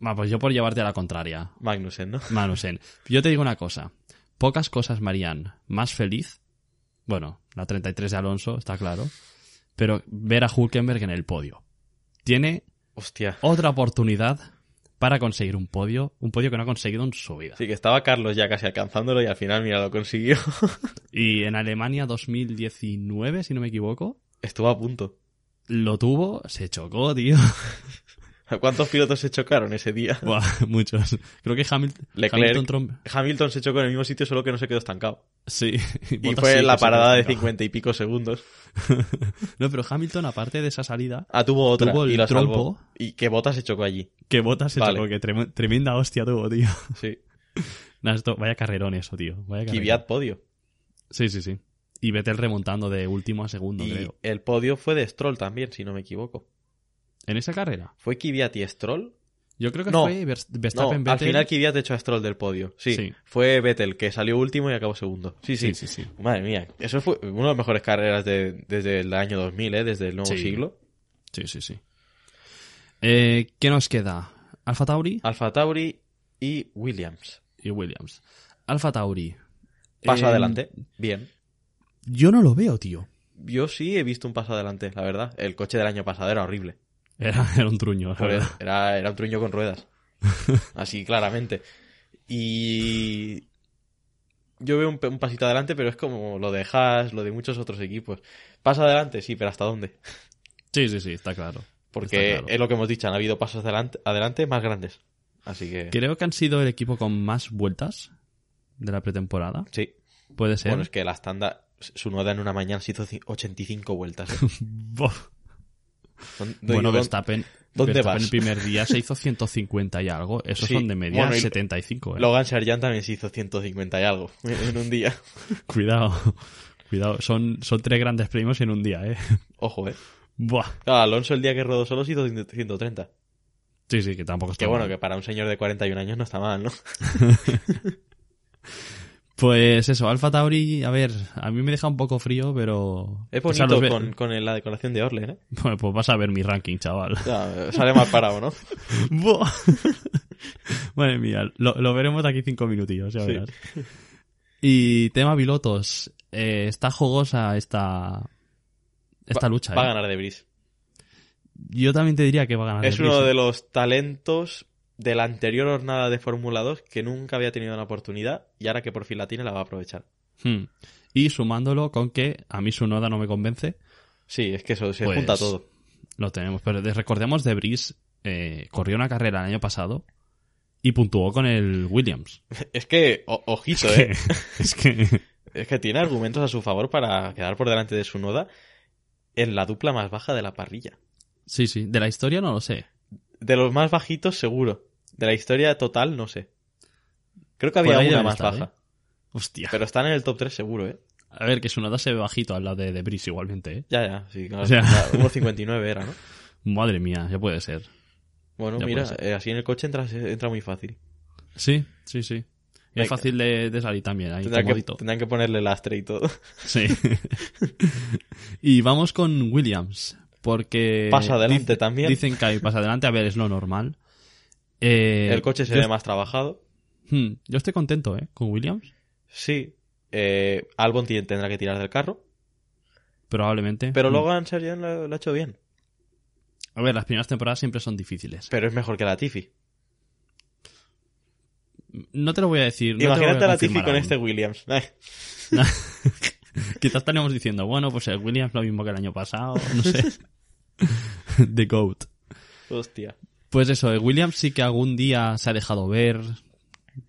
*laughs* pues yo por llevarte a la contraria, Magnussen, ¿no? Manusen. Yo te digo una cosa. Pocas cosas me harían más feliz. Bueno, la 33 de Alonso, está claro. Pero ver a Hulkenberg en el podio. Tiene Hostia. otra oportunidad para conseguir un podio. Un podio que no ha conseguido en su vida. Sí, que estaba Carlos ya casi alcanzándolo y al final, mira, lo consiguió. *laughs* Y en Alemania 2019, si no me equivoco, Estuvo a punto. lo tuvo, se chocó, tío. *laughs* ¿Cuántos pilotos se chocaron ese día? *laughs* Buah, muchos. Creo que Hamilton... Leclerc. Hamilton se chocó en el mismo sitio, solo que no se quedó estancado. Sí. *laughs* Y fue sí la que se parada de 50 y pico segundos. *laughs* No, pero Hamilton, aparte de esa salida, Ah, tuvo otra Tuvo el y la salvó. Y que Bota se chocó allí. que Bottas se Vale. chocó, que trem- tremenda hostia tuvo, tío. Sí. Nah, esto, vaya carrerón eso, tío. Vaya carrerón. Kvyat podio. Sí, sí, sí. Y Vettel remontando de último a segundo, Y creo. el podio fue de Stroll también, si no me equivoco. ¿En esa carrera? ¿Fue Kvyat y Stroll? Yo creo que No. fue Vers- No, Verstappen, al final Kvyat echó a Stroll del podio. Sí, Sí. fue Vettel, que salió último y acabó segundo. Sí, sí. Sí, sí, sí. Madre mía, eso fue una de las mejores carreras de- desde el año 2000, ¿eh? Desde el nuevo siglo. Sí, sí, sí. Eh, ¿Qué nos queda? Alfa Tauri Alfa Tauri y Williams. y Williams. Alfa Tauri. Paso Eh, adelante. Bien. Yo no lo veo, tío. Yo sí he visto un paso adelante, la verdad. El coche del año pasado era horrible. Era, *laughs* era un truño, la Por verdad. eso, Era, era un truño con ruedas. *laughs* Así, claramente. Y yo veo un, pasito adelante, pero es como lo de Haas, lo de muchos otros equipos. Paso adelante, sí, pero ¿hasta dónde? Sí, sí, sí, está claro. Porque Está claro. es lo que hemos dicho, han habido pasos adelante, adelante más grandes. Así que... Creo que han sido el equipo con más vueltas de la pretemporada. Sí. Puede ser. Bueno, es que la estándar, su noda en una mañana se hizo ci- 85 vueltas. ¿eh? *laughs* Bof. ¿Dónde- Bueno, Verstappen, ¿dónde Verstappen vas? el primer día se hizo 150 y algo. Esos Sí, son de media bueno, y- 75, eh. Logan Sargent también se hizo 150 y algo en un día. *laughs* Cuidado. Cuidado. Son, son tres grandes premios en un día, eh. Ojo, eh. Buah. Claro, Alonso el día que rodó solo se hizo 130. Sí, sí, que tampoco está Que bueno, mal. que para un señor de 41 años no está mal, ¿no? *laughs* Pues eso, Alfa Tauri, a ver, a mí me deja un poco frío, pero... Es sea, bonito los con, con la decoración de Orlen, ¿eh? Bueno, pues vas a ver mi ranking, chaval. Ya, sale mal parado, ¿no? *laughs* *laughs* Madre mía, lo, lo veremos de aquí cinco minutillos, ya Sí. verás. Y tema pilotos, eh, está jugosa esta esta Va- lucha. Va a eh. ganar de Bris. Yo también te diría que va a ganar. Es uno Vries, de eh. los talentos de la anterior jornada de Fórmula 2 que nunca había tenido una oportunidad y ahora que por fin la tiene la va a aprovechar. Hmm. Y sumándolo con que a mí su noda no me convence, Sí, es que eso se Pues- junta todo. lo tenemos. Pero de- recordemos de Brice, corrió una carrera el año pasado y puntuó con el Williams. *laughs* Es que, o- ojito, eh. *laughs* es que... Es que tiene argumentos a su favor para quedar por delante de su noda en la dupla más baja de la parrilla. Sí, sí. De la historia no lo sé. De los más bajitos, seguro. De la historia total, no sé. Creo que Por había ahí una más estar, baja. ¿eh? Hostia. Pero están en el top 3 seguro, ¿eh? A ver, que su nota se ve bajito al lado de, de Brice igualmente, ¿eh? Ya, ya, sí. Claro, O sea- la *laughs* 1.59 era, ¿no? Madre mía, ya puede ser. Bueno, Ya mira, ser. eh, así en el coche entra, entra muy fácil. Sí, sí, sí. Y es fácil de, de salir también, ahí Tendrán que, tendrán que ponerle lastre y todo. Sí. *laughs* y vamos con Williams, porque... Pasa adelante dice- también. Dicen que hay pasa adelante, a ver, es lo normal. Eh, el coche se ve más trabajado. Hmm, yo estoy contento, ¿eh? Con Williams, Sí. Eh, Albon tendrá que tirar del carro. probablemente. Pero Hmm. Logan Sargent lo, lo ha hecho bien. A ver, las primeras temporadas siempre son difíciles. Pero es mejor que la Tiffy. No te lo voy a decir. no Imagínate a la Tiffy con aún. este Williams. *laughs* *laughs* Quizás estaríamos diciendo, bueno, pues el Williams lo mismo que el año pasado, no sé. *laughs* The GOAT. hostia. Pues eso, el Williams sí que algún día se ha dejado ver.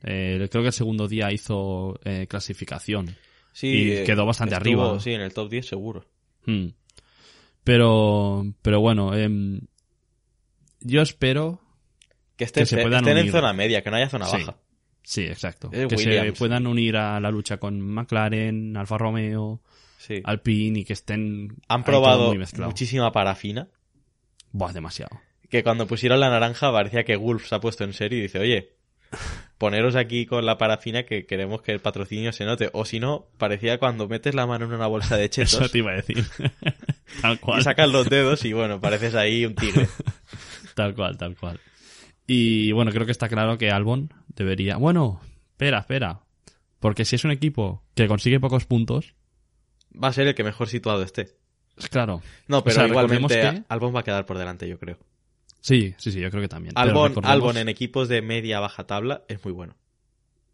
Eh, creo que el segundo día hizo eh, clasificación. Sí, Y eh, quedó bastante estuvo, arriba. Sí, en el top 10 seguro. Hmm. Pero, pero bueno, em, yo espero, Que estén, Que se puedan estén en zona media, que no haya zona Sí. baja. sí, exacto, Es que se puedan unir a la lucha con McLaren, Alfa Romeo, Sí. Alpine y que estén Han probado muchísima parafina. Buah, demasiado. Que cuando pusieron la naranja parecía que Gulf se ha puesto en serio y dice, oye, poneros aquí con la parafina que queremos que el patrocinio se note. O si no, parecía cuando metes la mano en una bolsa de chetos Eso te iba a decir. *laughs* tal cual. y sacas los dedos y bueno, pareces ahí un tigre. *laughs* Tal cual, tal cual. Y bueno, creo que está claro que Albon debería. Bueno, espera, espera. Porque si es un equipo que consigue pocos puntos, Va a ser el que mejor situado esté. claro. No, pero sea, recordemos igualmente que- Albon va a quedar por delante, yo creo. Sí, sí, sí, yo creo que también. Albon, recordemos- Albon en equipos de media baja tabla es muy bueno.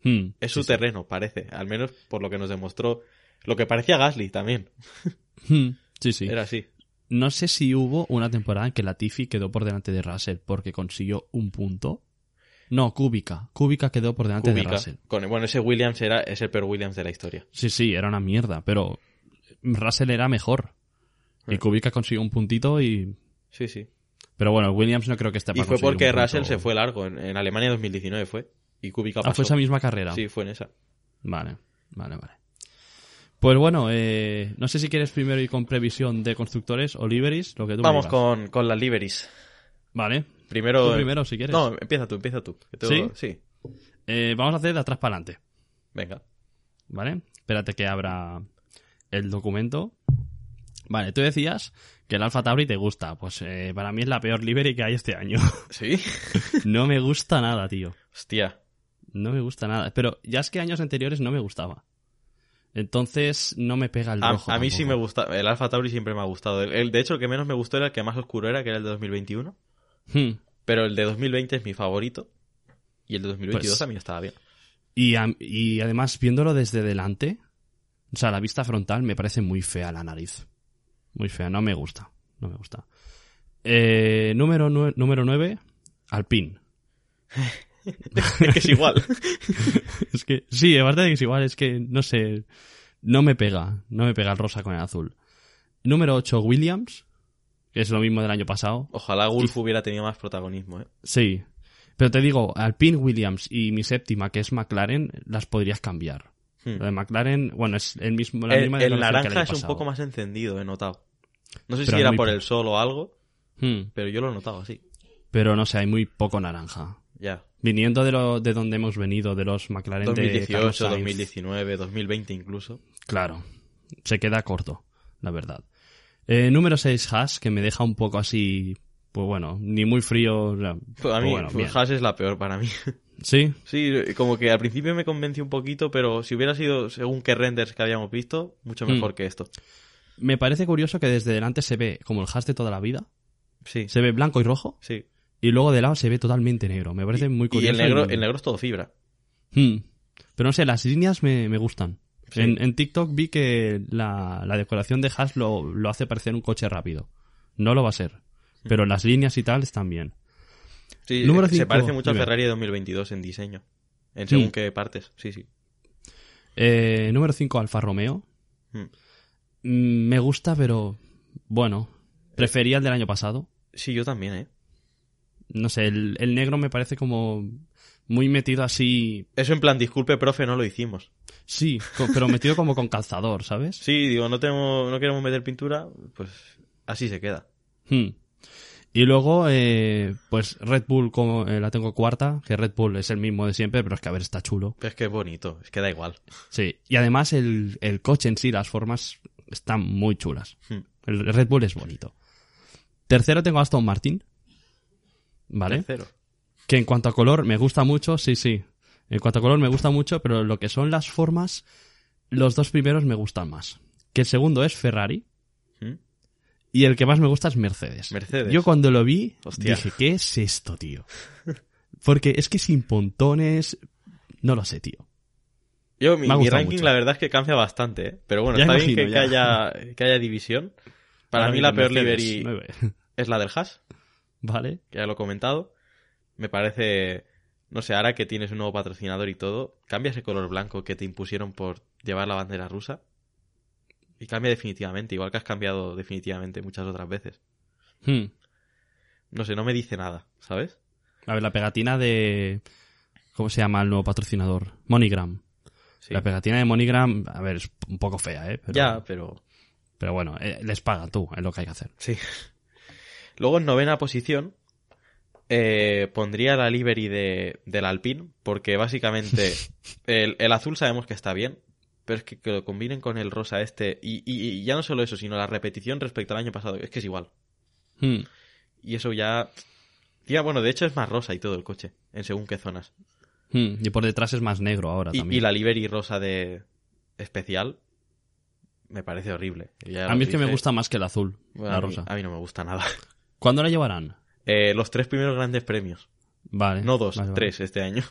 Hmm, Es su sí. terreno, parece. Al menos por lo que nos demostró. Lo que parecía Gasly también. *laughs* Hmm, sí, sí. Era así. No sé si hubo una temporada en que Latifi quedó por delante de Russell porque consiguió un punto. No, Kubica. Kubica quedó por delante de. Russell. Con, bueno, ese Williams era, es el peor Williams de la historia. Sí, sí, era una mierda, pero Russell era mejor. Y. Kubica consiguió un puntito y... Sí, sí. Pero bueno, Williams no creo que esté Y para fue conseguir porque punto. Russell se fue largo. En, en Alemania 2019 fue. Y Kubica Ah, fue esa misma carrera. Sí, fue en esa. Vale, vale, vale. Pues bueno, eh, no sé si quieres primero ir con previsión de constructores o liveries, lo que tú Vamos con, con las liveries. Vale. Primero. Tú primero, si quieres. No, empieza tú, empieza tú. ¿Sí? Sí. Eh, vamos a hacer de atrás para adelante, Venga. ¿vale? Espérate que abra el documento. Vale, tú decías que el Alfa Tauri te gusta. Pues eh, para mí es la peor livery que hay este año. *laughs* ¿Sí? no me gusta nada, tío. Hostia. No me gusta nada. Pero ya es que años anteriores no me gustaba. Entonces no me pega el A, rojo. a mí sí me gusta. El Alfa Tauri siempre me ha gustado. El, el- de hecho, el que menos me gustó era el que más oscuro era, que era el de 2021. Hmm. Pero el de 2020 es mi favorito. Y el de 2022 Pues- también estaba bien. Y, am- y además, viéndolo desde delante, o sea, la vista frontal me parece muy fea la nariz. Muy fea, no me gusta. No me gusta. Eh, número, nue- número 9, Alpine. *laughs* es que es igual. *laughs* Es que, sí, aparte de que es igual, es que, no sé, no me pega. No me pega el rosa con el azul. Número 8, Williams, que es lo mismo del año pasado. Ojalá Gulf hubiera tenido más protagonismo, ¿eh? Sí. Pero te digo, Alpine, Williams y mi séptima, que es McLaren, las podrías cambiar. Hmm. Lo de McLaren, bueno, es el mismo, la El, misma el el naranja año es un poco más encendido, he notado. No sé Pero si era por po- el sol o algo, Hmm. pero yo lo he notado así. Pero no sé, hay muy poco naranja. Ya. Viniendo de, lo, de donde hemos venido, de los McLaren de Carlos 2018, Sainz, 2019, 2020 incluso. Claro, se queda corto, la verdad. Eh, número 6, Haas, que me deja un poco así, pues bueno, ni muy frío. o sea, Pues a pues mí, bueno, pues. Haas es la peor para mí. Sí, Sí, como que al principio me convenció un poquito, pero si hubiera sido según qué renders que habíamos visto, mucho mejor Mm. que esto. Me parece curioso que desde delante se ve como el Haas de toda la vida, Sí, se ve blanco y rojo, sí. y luego de lado se ve totalmente negro. Me parece muy Y curioso. el negro, y- el negro es todo fibra. Hmm. Pero no sé, las líneas me, me gustan. Sí. En, en TikTok vi que la, la decoración de Haas lo, lo hace parecer un coche rápido. No lo va a ser. Pero las líneas y tal están bien. Sí, Número se cinco, parece mucho dime. Ferrari de 2022 en diseño. En según qué partes. Sí, sí. Eh, número 5, Alfa Romeo. Mm. Mm, Me gusta, pero bueno, prefería el del año pasado. Sí, yo también, ¿eh? No sé, el, el negro me parece como muy metido así. Eso en plan, disculpe, profe, no lo hicimos. Sí, pero metido como con calzador, ¿sabes? Sí, digo, no tenemos, no queremos meter pintura, pues así se queda. Hmm. Y luego, eh, pues Red Bull como eh, la tengo cuarta, que Red Bull es el mismo de siempre, pero es que a ver, está chulo. Pero es que es bonito, es que da igual. Sí, y además el, el coche en sí, las formas están muy chulas. Hmm. El Red Bull es bonito. Tercero tengo Aston Martin. ¿Vale? Tercero. Que en cuanto a color me gusta mucho, sí, sí. En cuanto a color me gusta mucho, pero lo que son las formas, los dos primeros me gustan más. Que el segundo es Ferrari ¿Mm? y el que más me gusta es Mercedes. Mercedes. Yo cuando lo vi, Hostia. dije, ¿qué es esto, tío? *laughs* Porque es que sin pontones, no lo sé, tío. Yo, mi, ranking mucho. la verdad es que cambia bastante, ¿eh? Pero bueno, Ya está bien que, ya. que haya, que haya división. Para mí la peor Mercedes, livery *laughs* es la del Haas, Vale. que ya lo he comentado. Me parece, no sé, ahora que tienes un nuevo patrocinador y todo, cambia ese color blanco que te impusieron por llevar la bandera rusa. Y cambia definitivamente, igual que has cambiado definitivamente muchas otras veces. Hmm. No sé, no me dice nada, ¿sabes? A ver, la pegatina de... ¿Cómo se llama el nuevo patrocinador? MoneyGram. Sí. La pegatina de MoneyGram, a ver, es un poco fea, ¿eh? Pero, Ya, pero Pero bueno, eh, les pagan tú, es lo que hay que hacer. Sí. *laughs* Luego en novena posición eh, pondría la livery de, del Alpine, porque básicamente *laughs* el, el azul sabemos que está bien, pero es que, que lo combinen con el rosa este, y, y- y ya no solo eso, sino la repetición respecto al año pasado, es que es igual. Hmm. Y eso ya... Ya, bueno, de hecho es más rosa y todo el coche, en según qué zonas. Hmm. Y por detrás es más negro ahora Y, también. y la livery rosa de especial me parece horrible. Ya A mí es que me gusta más que el azul, Bueno, la a mí- rosa. a mí no me gusta nada. *laughs* ¿Cuándo la llevarán? Eh, los tres primeros grandes premios. Vale. No dos, vale, vale. tres este año.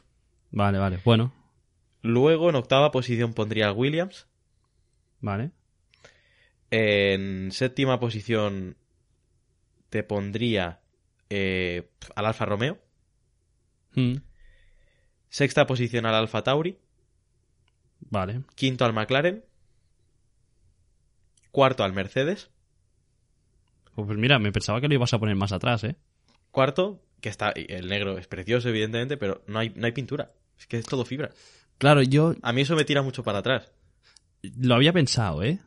Vale, vale. Bueno, Luego en octava posición pondría al Williams. vale. En séptima posición te pondría eh, al Alfa Romeo. Hmm. Sexta posición al Alfa Tauri. Vale. Quinto al McLaren. Cuarto al Mercedes. Pues mira, me pensaba que lo ibas a poner más atrás, ¿eh? Cuarto, que está. El negro es precioso, evidentemente, pero no hay, no hay pintura. Es que es todo fibra. Claro, yo A mí eso me tira mucho para atrás. lo había pensado, ¿eh?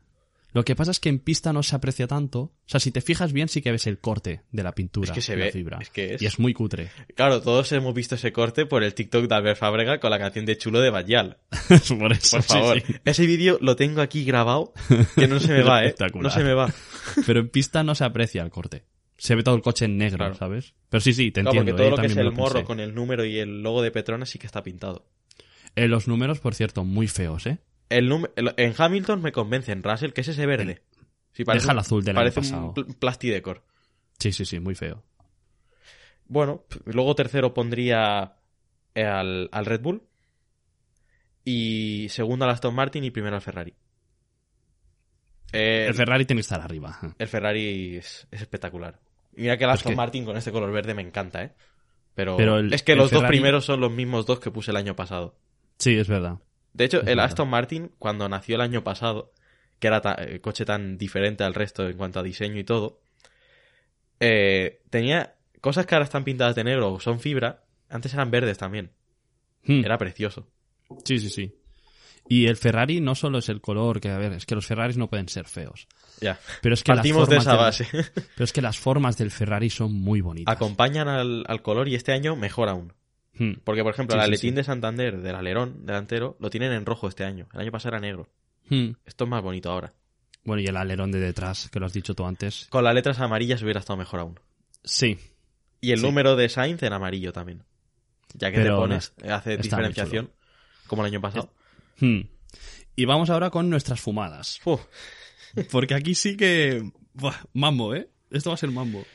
Lo que pasa es que en pista no se aprecia tanto. O sea, si te fijas bien, sí que ves el corte de la pintura. Es que se de la ve, fibra. es que es- Y es muy cutre. Claro, todos hemos visto ese corte por el TikTok de Albert Fábrega con la canción de Chulo de Banyal. *laughs* por eso, Por sí, favor, sí. ese vídeo lo tengo aquí grabado, que no se me *laughs* va, ¿eh? Espectacular. No se me va. *laughs* Pero en pista no se aprecia el corte. Se ve todo el coche en negro, Claro. ¿sabes? Pero sí, sí, te Claro, entiendo. porque todo ¿eh? lo que es el morro pensé. con el número y el logo de Petronas sí que está pintado. Eh, los números, por cierto, muy feos, ¿eh? El el- en Hamilton me convence, en Russell, que es ese verde. Sí, Deja el azul del año Parece pasado. un pl- plastidecor. Sí, sí, sí, muy feo. Bueno, luego tercero pondría eh, al, al Red Bull. Y segundo al Aston Martin y primero al Ferrari. Eh, El Ferrari tiene que estar arriba. El Ferrari es, es espectacular. Mira que el Pues Aston que- Martin con este color verde me encanta, ¿eh? Pero, Pero el- es que los dos primeros son los mismos dos que puse el año pasado. Sí, es verdad. De hecho, el. Aston Martin, cuando nació el año pasado, que era el coche tan diferente al resto en cuanto a diseño y todo, eh, tenía cosas que ahora están pintadas de negro o son fibra, antes eran verdes también. Hmm. Era precioso. Sí, sí, sí. Y el Ferrari no solo es el color, que a ver, es que los Ferraris no pueden ser feos. Ya. Pero es que Partimos las de formas esa del- base. *laughs* Pero es que las formas del Ferrari son muy bonitas. Acompañan al, al color y este año mejor aún. Hmm. Porque, por ejemplo, Sí, el aletín sí. de Santander del alerón delantero lo tienen en rojo este año. El año pasado era negro. Hmm. Esto es más bonito ahora. Bueno, y el alerón de detrás, que lo has dicho tú antes. Con las letras amarillas hubiera estado mejor aún. Sí, Y el número de Sainz en amarillo también. Ya que Pero te pones, hace diferenciación, como el año pasado. Hmm. Y vamos ahora con nuestras fumadas. Uf, Porque aquí sí que... Buah, mambo, ¿eh? Esto va a ser mambo.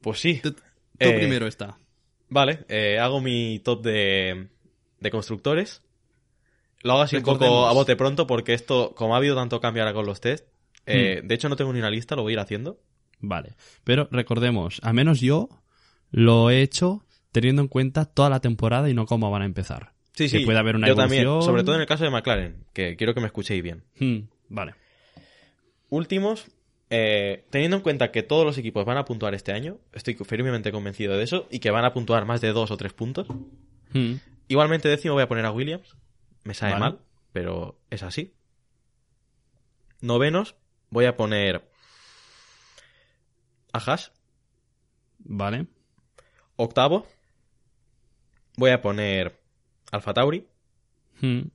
pues sí. Tú Eh, primero está. Vale, eh, hago mi top de, de constructores. Lo hago así un poco Recordemos. a bote pronto porque esto, como ha habido tanto cambio ahora con los test, eh, de hecho no tengo ni una lista, lo voy a ir haciendo. Vale. Pero recordemos, al menos yo lo he hecho teniendo en cuenta toda la temporada y no cómo van a empezar. Sí, Que sí. puede haber una yo también, evolución. sobre todo en el caso de McLaren, que quiero que me escuchéis bien. Hmm, vale. Últimos, eh, teniendo en cuenta que todos los equipos van a puntuar este año, estoy firmemente convencido de eso, y que van a puntuar más de dos o tres puntos. Hmm, Igualmente décimo voy a poner a Williams. Me sabe Vale. mal, pero es así. Novenos voy a poner a Haas. Vale. Octavo voy a poner Alfa Tauri. Hmm,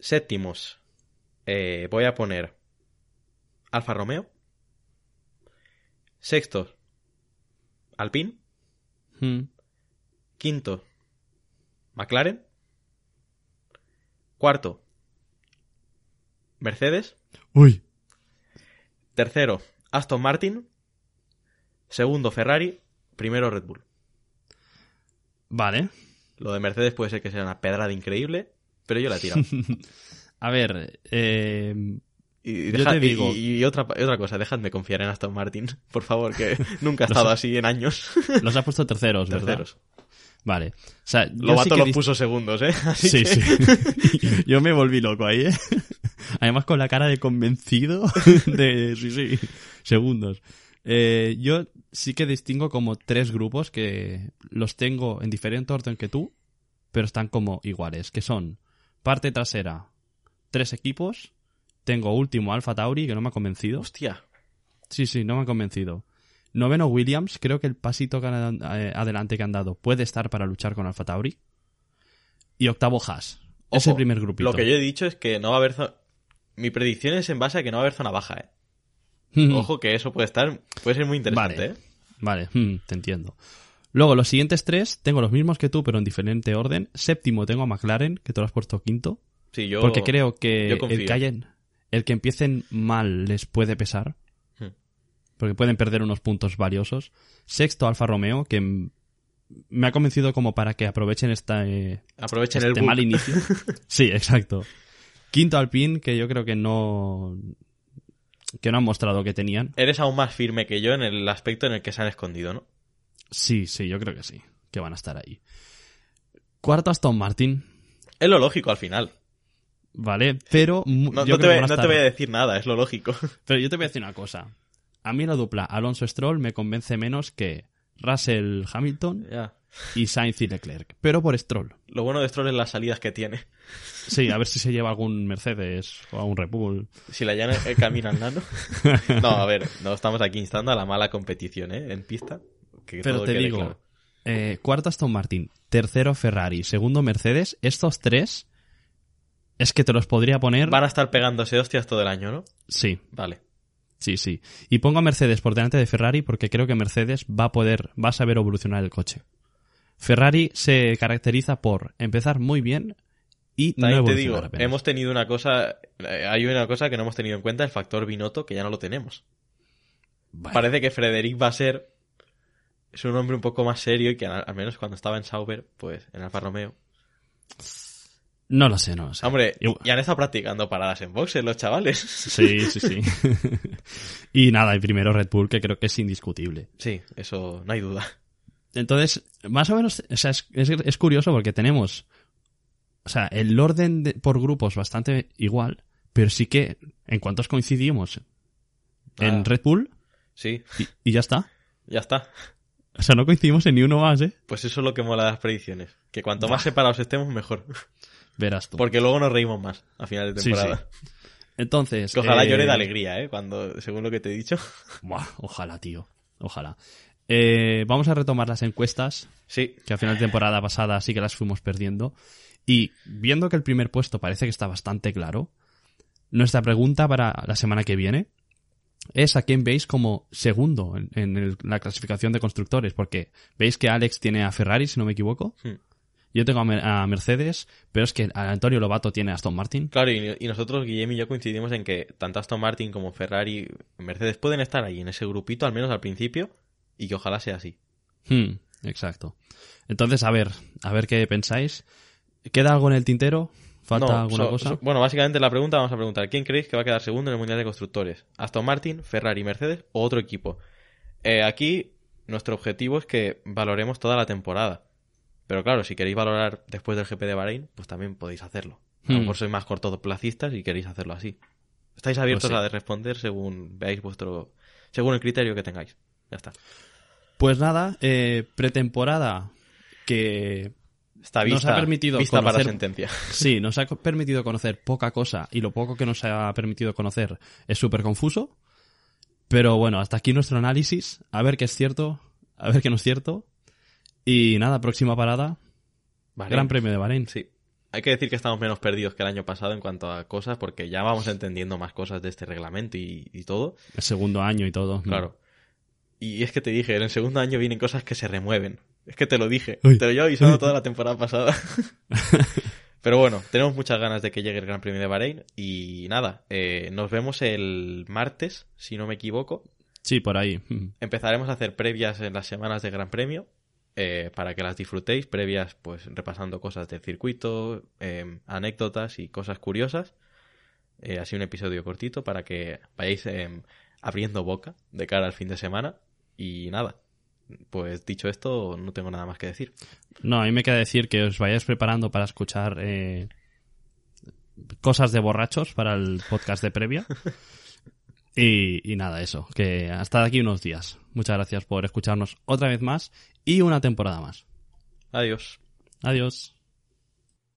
Séptimos eh, voy a poner Alfa Romeo. Sextos Alpine. hmm, Quinto McLaren. Cuarto Mercedes. Uy. Tercero, Aston Martin. Segundo, Ferrari. Primero, Red Bull. Vale. Lo de Mercedes puede ser que sea una pedrada increíble, pero yo la he tirado. *laughs* A ver, eh, Y, Yo te digo- y, y otra, otra cosa, dejadme confiar en Aston Martin, *laughs* por favor, que *laughs* nunca ha estado así en años. *laughs* los has puesto terceros, ¿verdad? Terceros. Vale. O sea, Lobato sí que los puso segundos, ¿eh? Así Sí, que- sí. Yo me volví loco ahí, ¿eh? Además con la cara de convencido de... Sí, sí. Segundos. Eh, yo sí que distingo como tres grupos que los tengo en diferente orden que tú, pero están como iguales, que son parte trasera, tres equipos, tengo último Alfa Tauri, que no me ha convencido. Hostia. Sí, sí, no me ha convencido. Noveno Williams, creo que el pasito que han- eh, adelante que han dado puede estar para luchar con Alfa Tauri. Y octavo Haas. Ojo, primer grupito. Lo que yo he dicho es que no va a haber... zo- Mi predicción es en base a que no va a haber zona baja, ¿eh? *laughs* Ojo que eso puede estar... Puede ser muy interesante, Vale. ¿eh? Vale, *laughs* te entiendo. Luego, los siguientes tres, tengo los mismos que tú, pero en diferente orden. Séptimo tengo a McLaren, que te lo has puesto quinto. Sí, yo... Porque creo que yo confío. el que, hayan- el que empiecen mal les puede pesar. Hmm. Porque pueden perder unos puntos valiosos. Sexto, Alfa Romeo, que me ha convencido como para que aprovechen esta, eh, Aprovechen este el mal inicio. *laughs* Sí, exacto. Quinto, Alpine, que yo creo que no. que no han mostrado que tenían. Eres aún más firme que yo en el aspecto en el que se han escondido, ¿no? Sí, sí, yo creo que sí. Que van a estar ahí. Cuarto, Aston Martin. Es lo lógico al final. Vale, pero. No, yo no te, creo voy, a no te estar- voy a decir nada, es lo lógico. *laughs* Pero yo te voy a decir una cosa. A mí la dupla Alonso Stroll me convence menos que Russell Hamilton y Sainz y Leclerc. Pero por Stroll. Lo bueno de Stroll es las salidas que tiene. Sí, a *laughs* ver si se lleva algún Mercedes o algún Red Bull. Si la llana el camino al nano. *laughs* No, a ver, no estamos aquí instando a la mala competición, ¿eh? En pista. Que Pero todo te digo, claro. eh, cuarto Aston Martin, tercero Ferrari, segundo Mercedes. Estos tres es que te los podría poner. Van a estar pegándose hostias todo el año, ¿no? Sí, Vale. sí, sí. Y pongo a Mercedes por delante de Ferrari porque creo que Mercedes va a poder, va a saber evolucionar el coche. Ferrari se caracteriza por empezar muy bien y no También te digo, apenas. hemos tenido una cosa. eh, Hay una cosa que no hemos tenido en cuenta, el factor Binotto, que ya no lo tenemos. Parece que Frederic va a ser. Es un hombre un poco más serio y que al menos cuando estaba en Sauber, pues en Alfa Romeo. No lo sé, no lo sé. Hombre, ya han estado practicando paradas en boxes los chavales. Sí, *laughs* sí, sí. *laughs* y nada, el primero Red Bull, que creo que es indiscutible. Sí, eso no hay duda. Entonces, más o menos, o sea, es, es- es curioso porque tenemos, o sea, el orden de- por grupos bastante igual, pero sí que en cuantos coincidimos en Ah. Red Bull Sí, y, y ya está. ya está. O sea, no coincidimos en ni uno más, ¿eh? Pues eso es lo que mola de las predicciones. Que cuanto más separados estemos, mejor. Verás tú. Porque luego nos reímos más a final de Sí, temporada. Entonces. Que ojalá eh, llore de alegría, ¿eh? Cuando, según lo que te he dicho. *laughs* buah, ojalá, tío. Ojalá. Eh, vamos a retomar las encuestas, Sí, que a final de temporada pasada sí que las fuimos perdiendo. Y viendo que el primer puesto parece que está bastante claro, nuestra pregunta para la semana que viene es a quién veis como segundo en, en el- la clasificación de constructores, porque veis que Alex tiene a Ferrari, si no me equivoco. Hmm. Yo tengo a, Mer- a Mercedes, pero es que Antonio Lobato tiene a Aston Martin. claro, y, y nosotros, Guillem y yo, coincidimos en que tanto Aston Martin como Ferrari, Mercedes pueden estar ahí en ese grupito, al menos al principio, y que ojalá sea así. Hmm, exacto. Entonces, a ver, a ver qué pensáis. ¿Queda algo en el tintero? ¿Falta No, alguna so- cosa? so- bueno, básicamente la pregunta vamos a preguntar, ¿quién creéis que va a quedar segundo en el Mundial de Constructores? ¿Aston Martin, Ferrari, Mercedes o otro equipo? Eh, aquí nuestro objetivo es que valoremos toda la temporada. Pero claro, si queréis valorar después del GP de Bahrein, pues también podéis hacerlo. A lo Hmm. mejor sois más cortoplacistas y queréis hacerlo así. Estáis abiertos Pues sí. a responder según veáis vuestro... según el criterio que tengáis. Ya está. Pues nada, eh, pretemporada que Está Nos vista, ha permitido vista para sentencia. *laughs* sí, nos ha permitido conocer poca cosa y lo poco que nos ha permitido conocer es súper confuso. Pero bueno, hasta aquí nuestro análisis. A ver qué es cierto, a ver qué no es cierto. Y nada, próxima parada, Bahrein. Gran Premio de Bahrein. Sí. Hay que decir que estamos menos perdidos que el año pasado en cuanto a cosas, porque ya vamos entendiendo más cosas de este reglamento y, y todo. El segundo año y todo. Claro. Y es que te dije, en el segundo año vienen cosas que se remueven. Es que te lo dije. Uy. Te lo llevo avisando *laughs* toda la temporada pasada. *laughs* Pero bueno, tenemos muchas ganas de que llegue el Gran Premio de Bahrein. Y nada, eh, nos vemos el martes, si no me equivoco. Sí, por ahí. Empezaremos a hacer previas en las semanas de Gran Premio. Eh, para que las disfrutéis, previas pues repasando cosas del circuito, eh, anécdotas y cosas curiosas. Eh, así un episodio cortito para que vayáis eh, abriendo boca de cara al fin de semana. Y nada, pues dicho esto, no tengo nada más que decir. No, a mí me queda decir que os vayáis preparando para escuchar eh, cosas de borrachos para el podcast de previa. *laughs* Y, y nada, eso, que hasta aquí unos días. Muchas gracias por escucharnos otra vez más y una temporada más. Adiós. Adiós.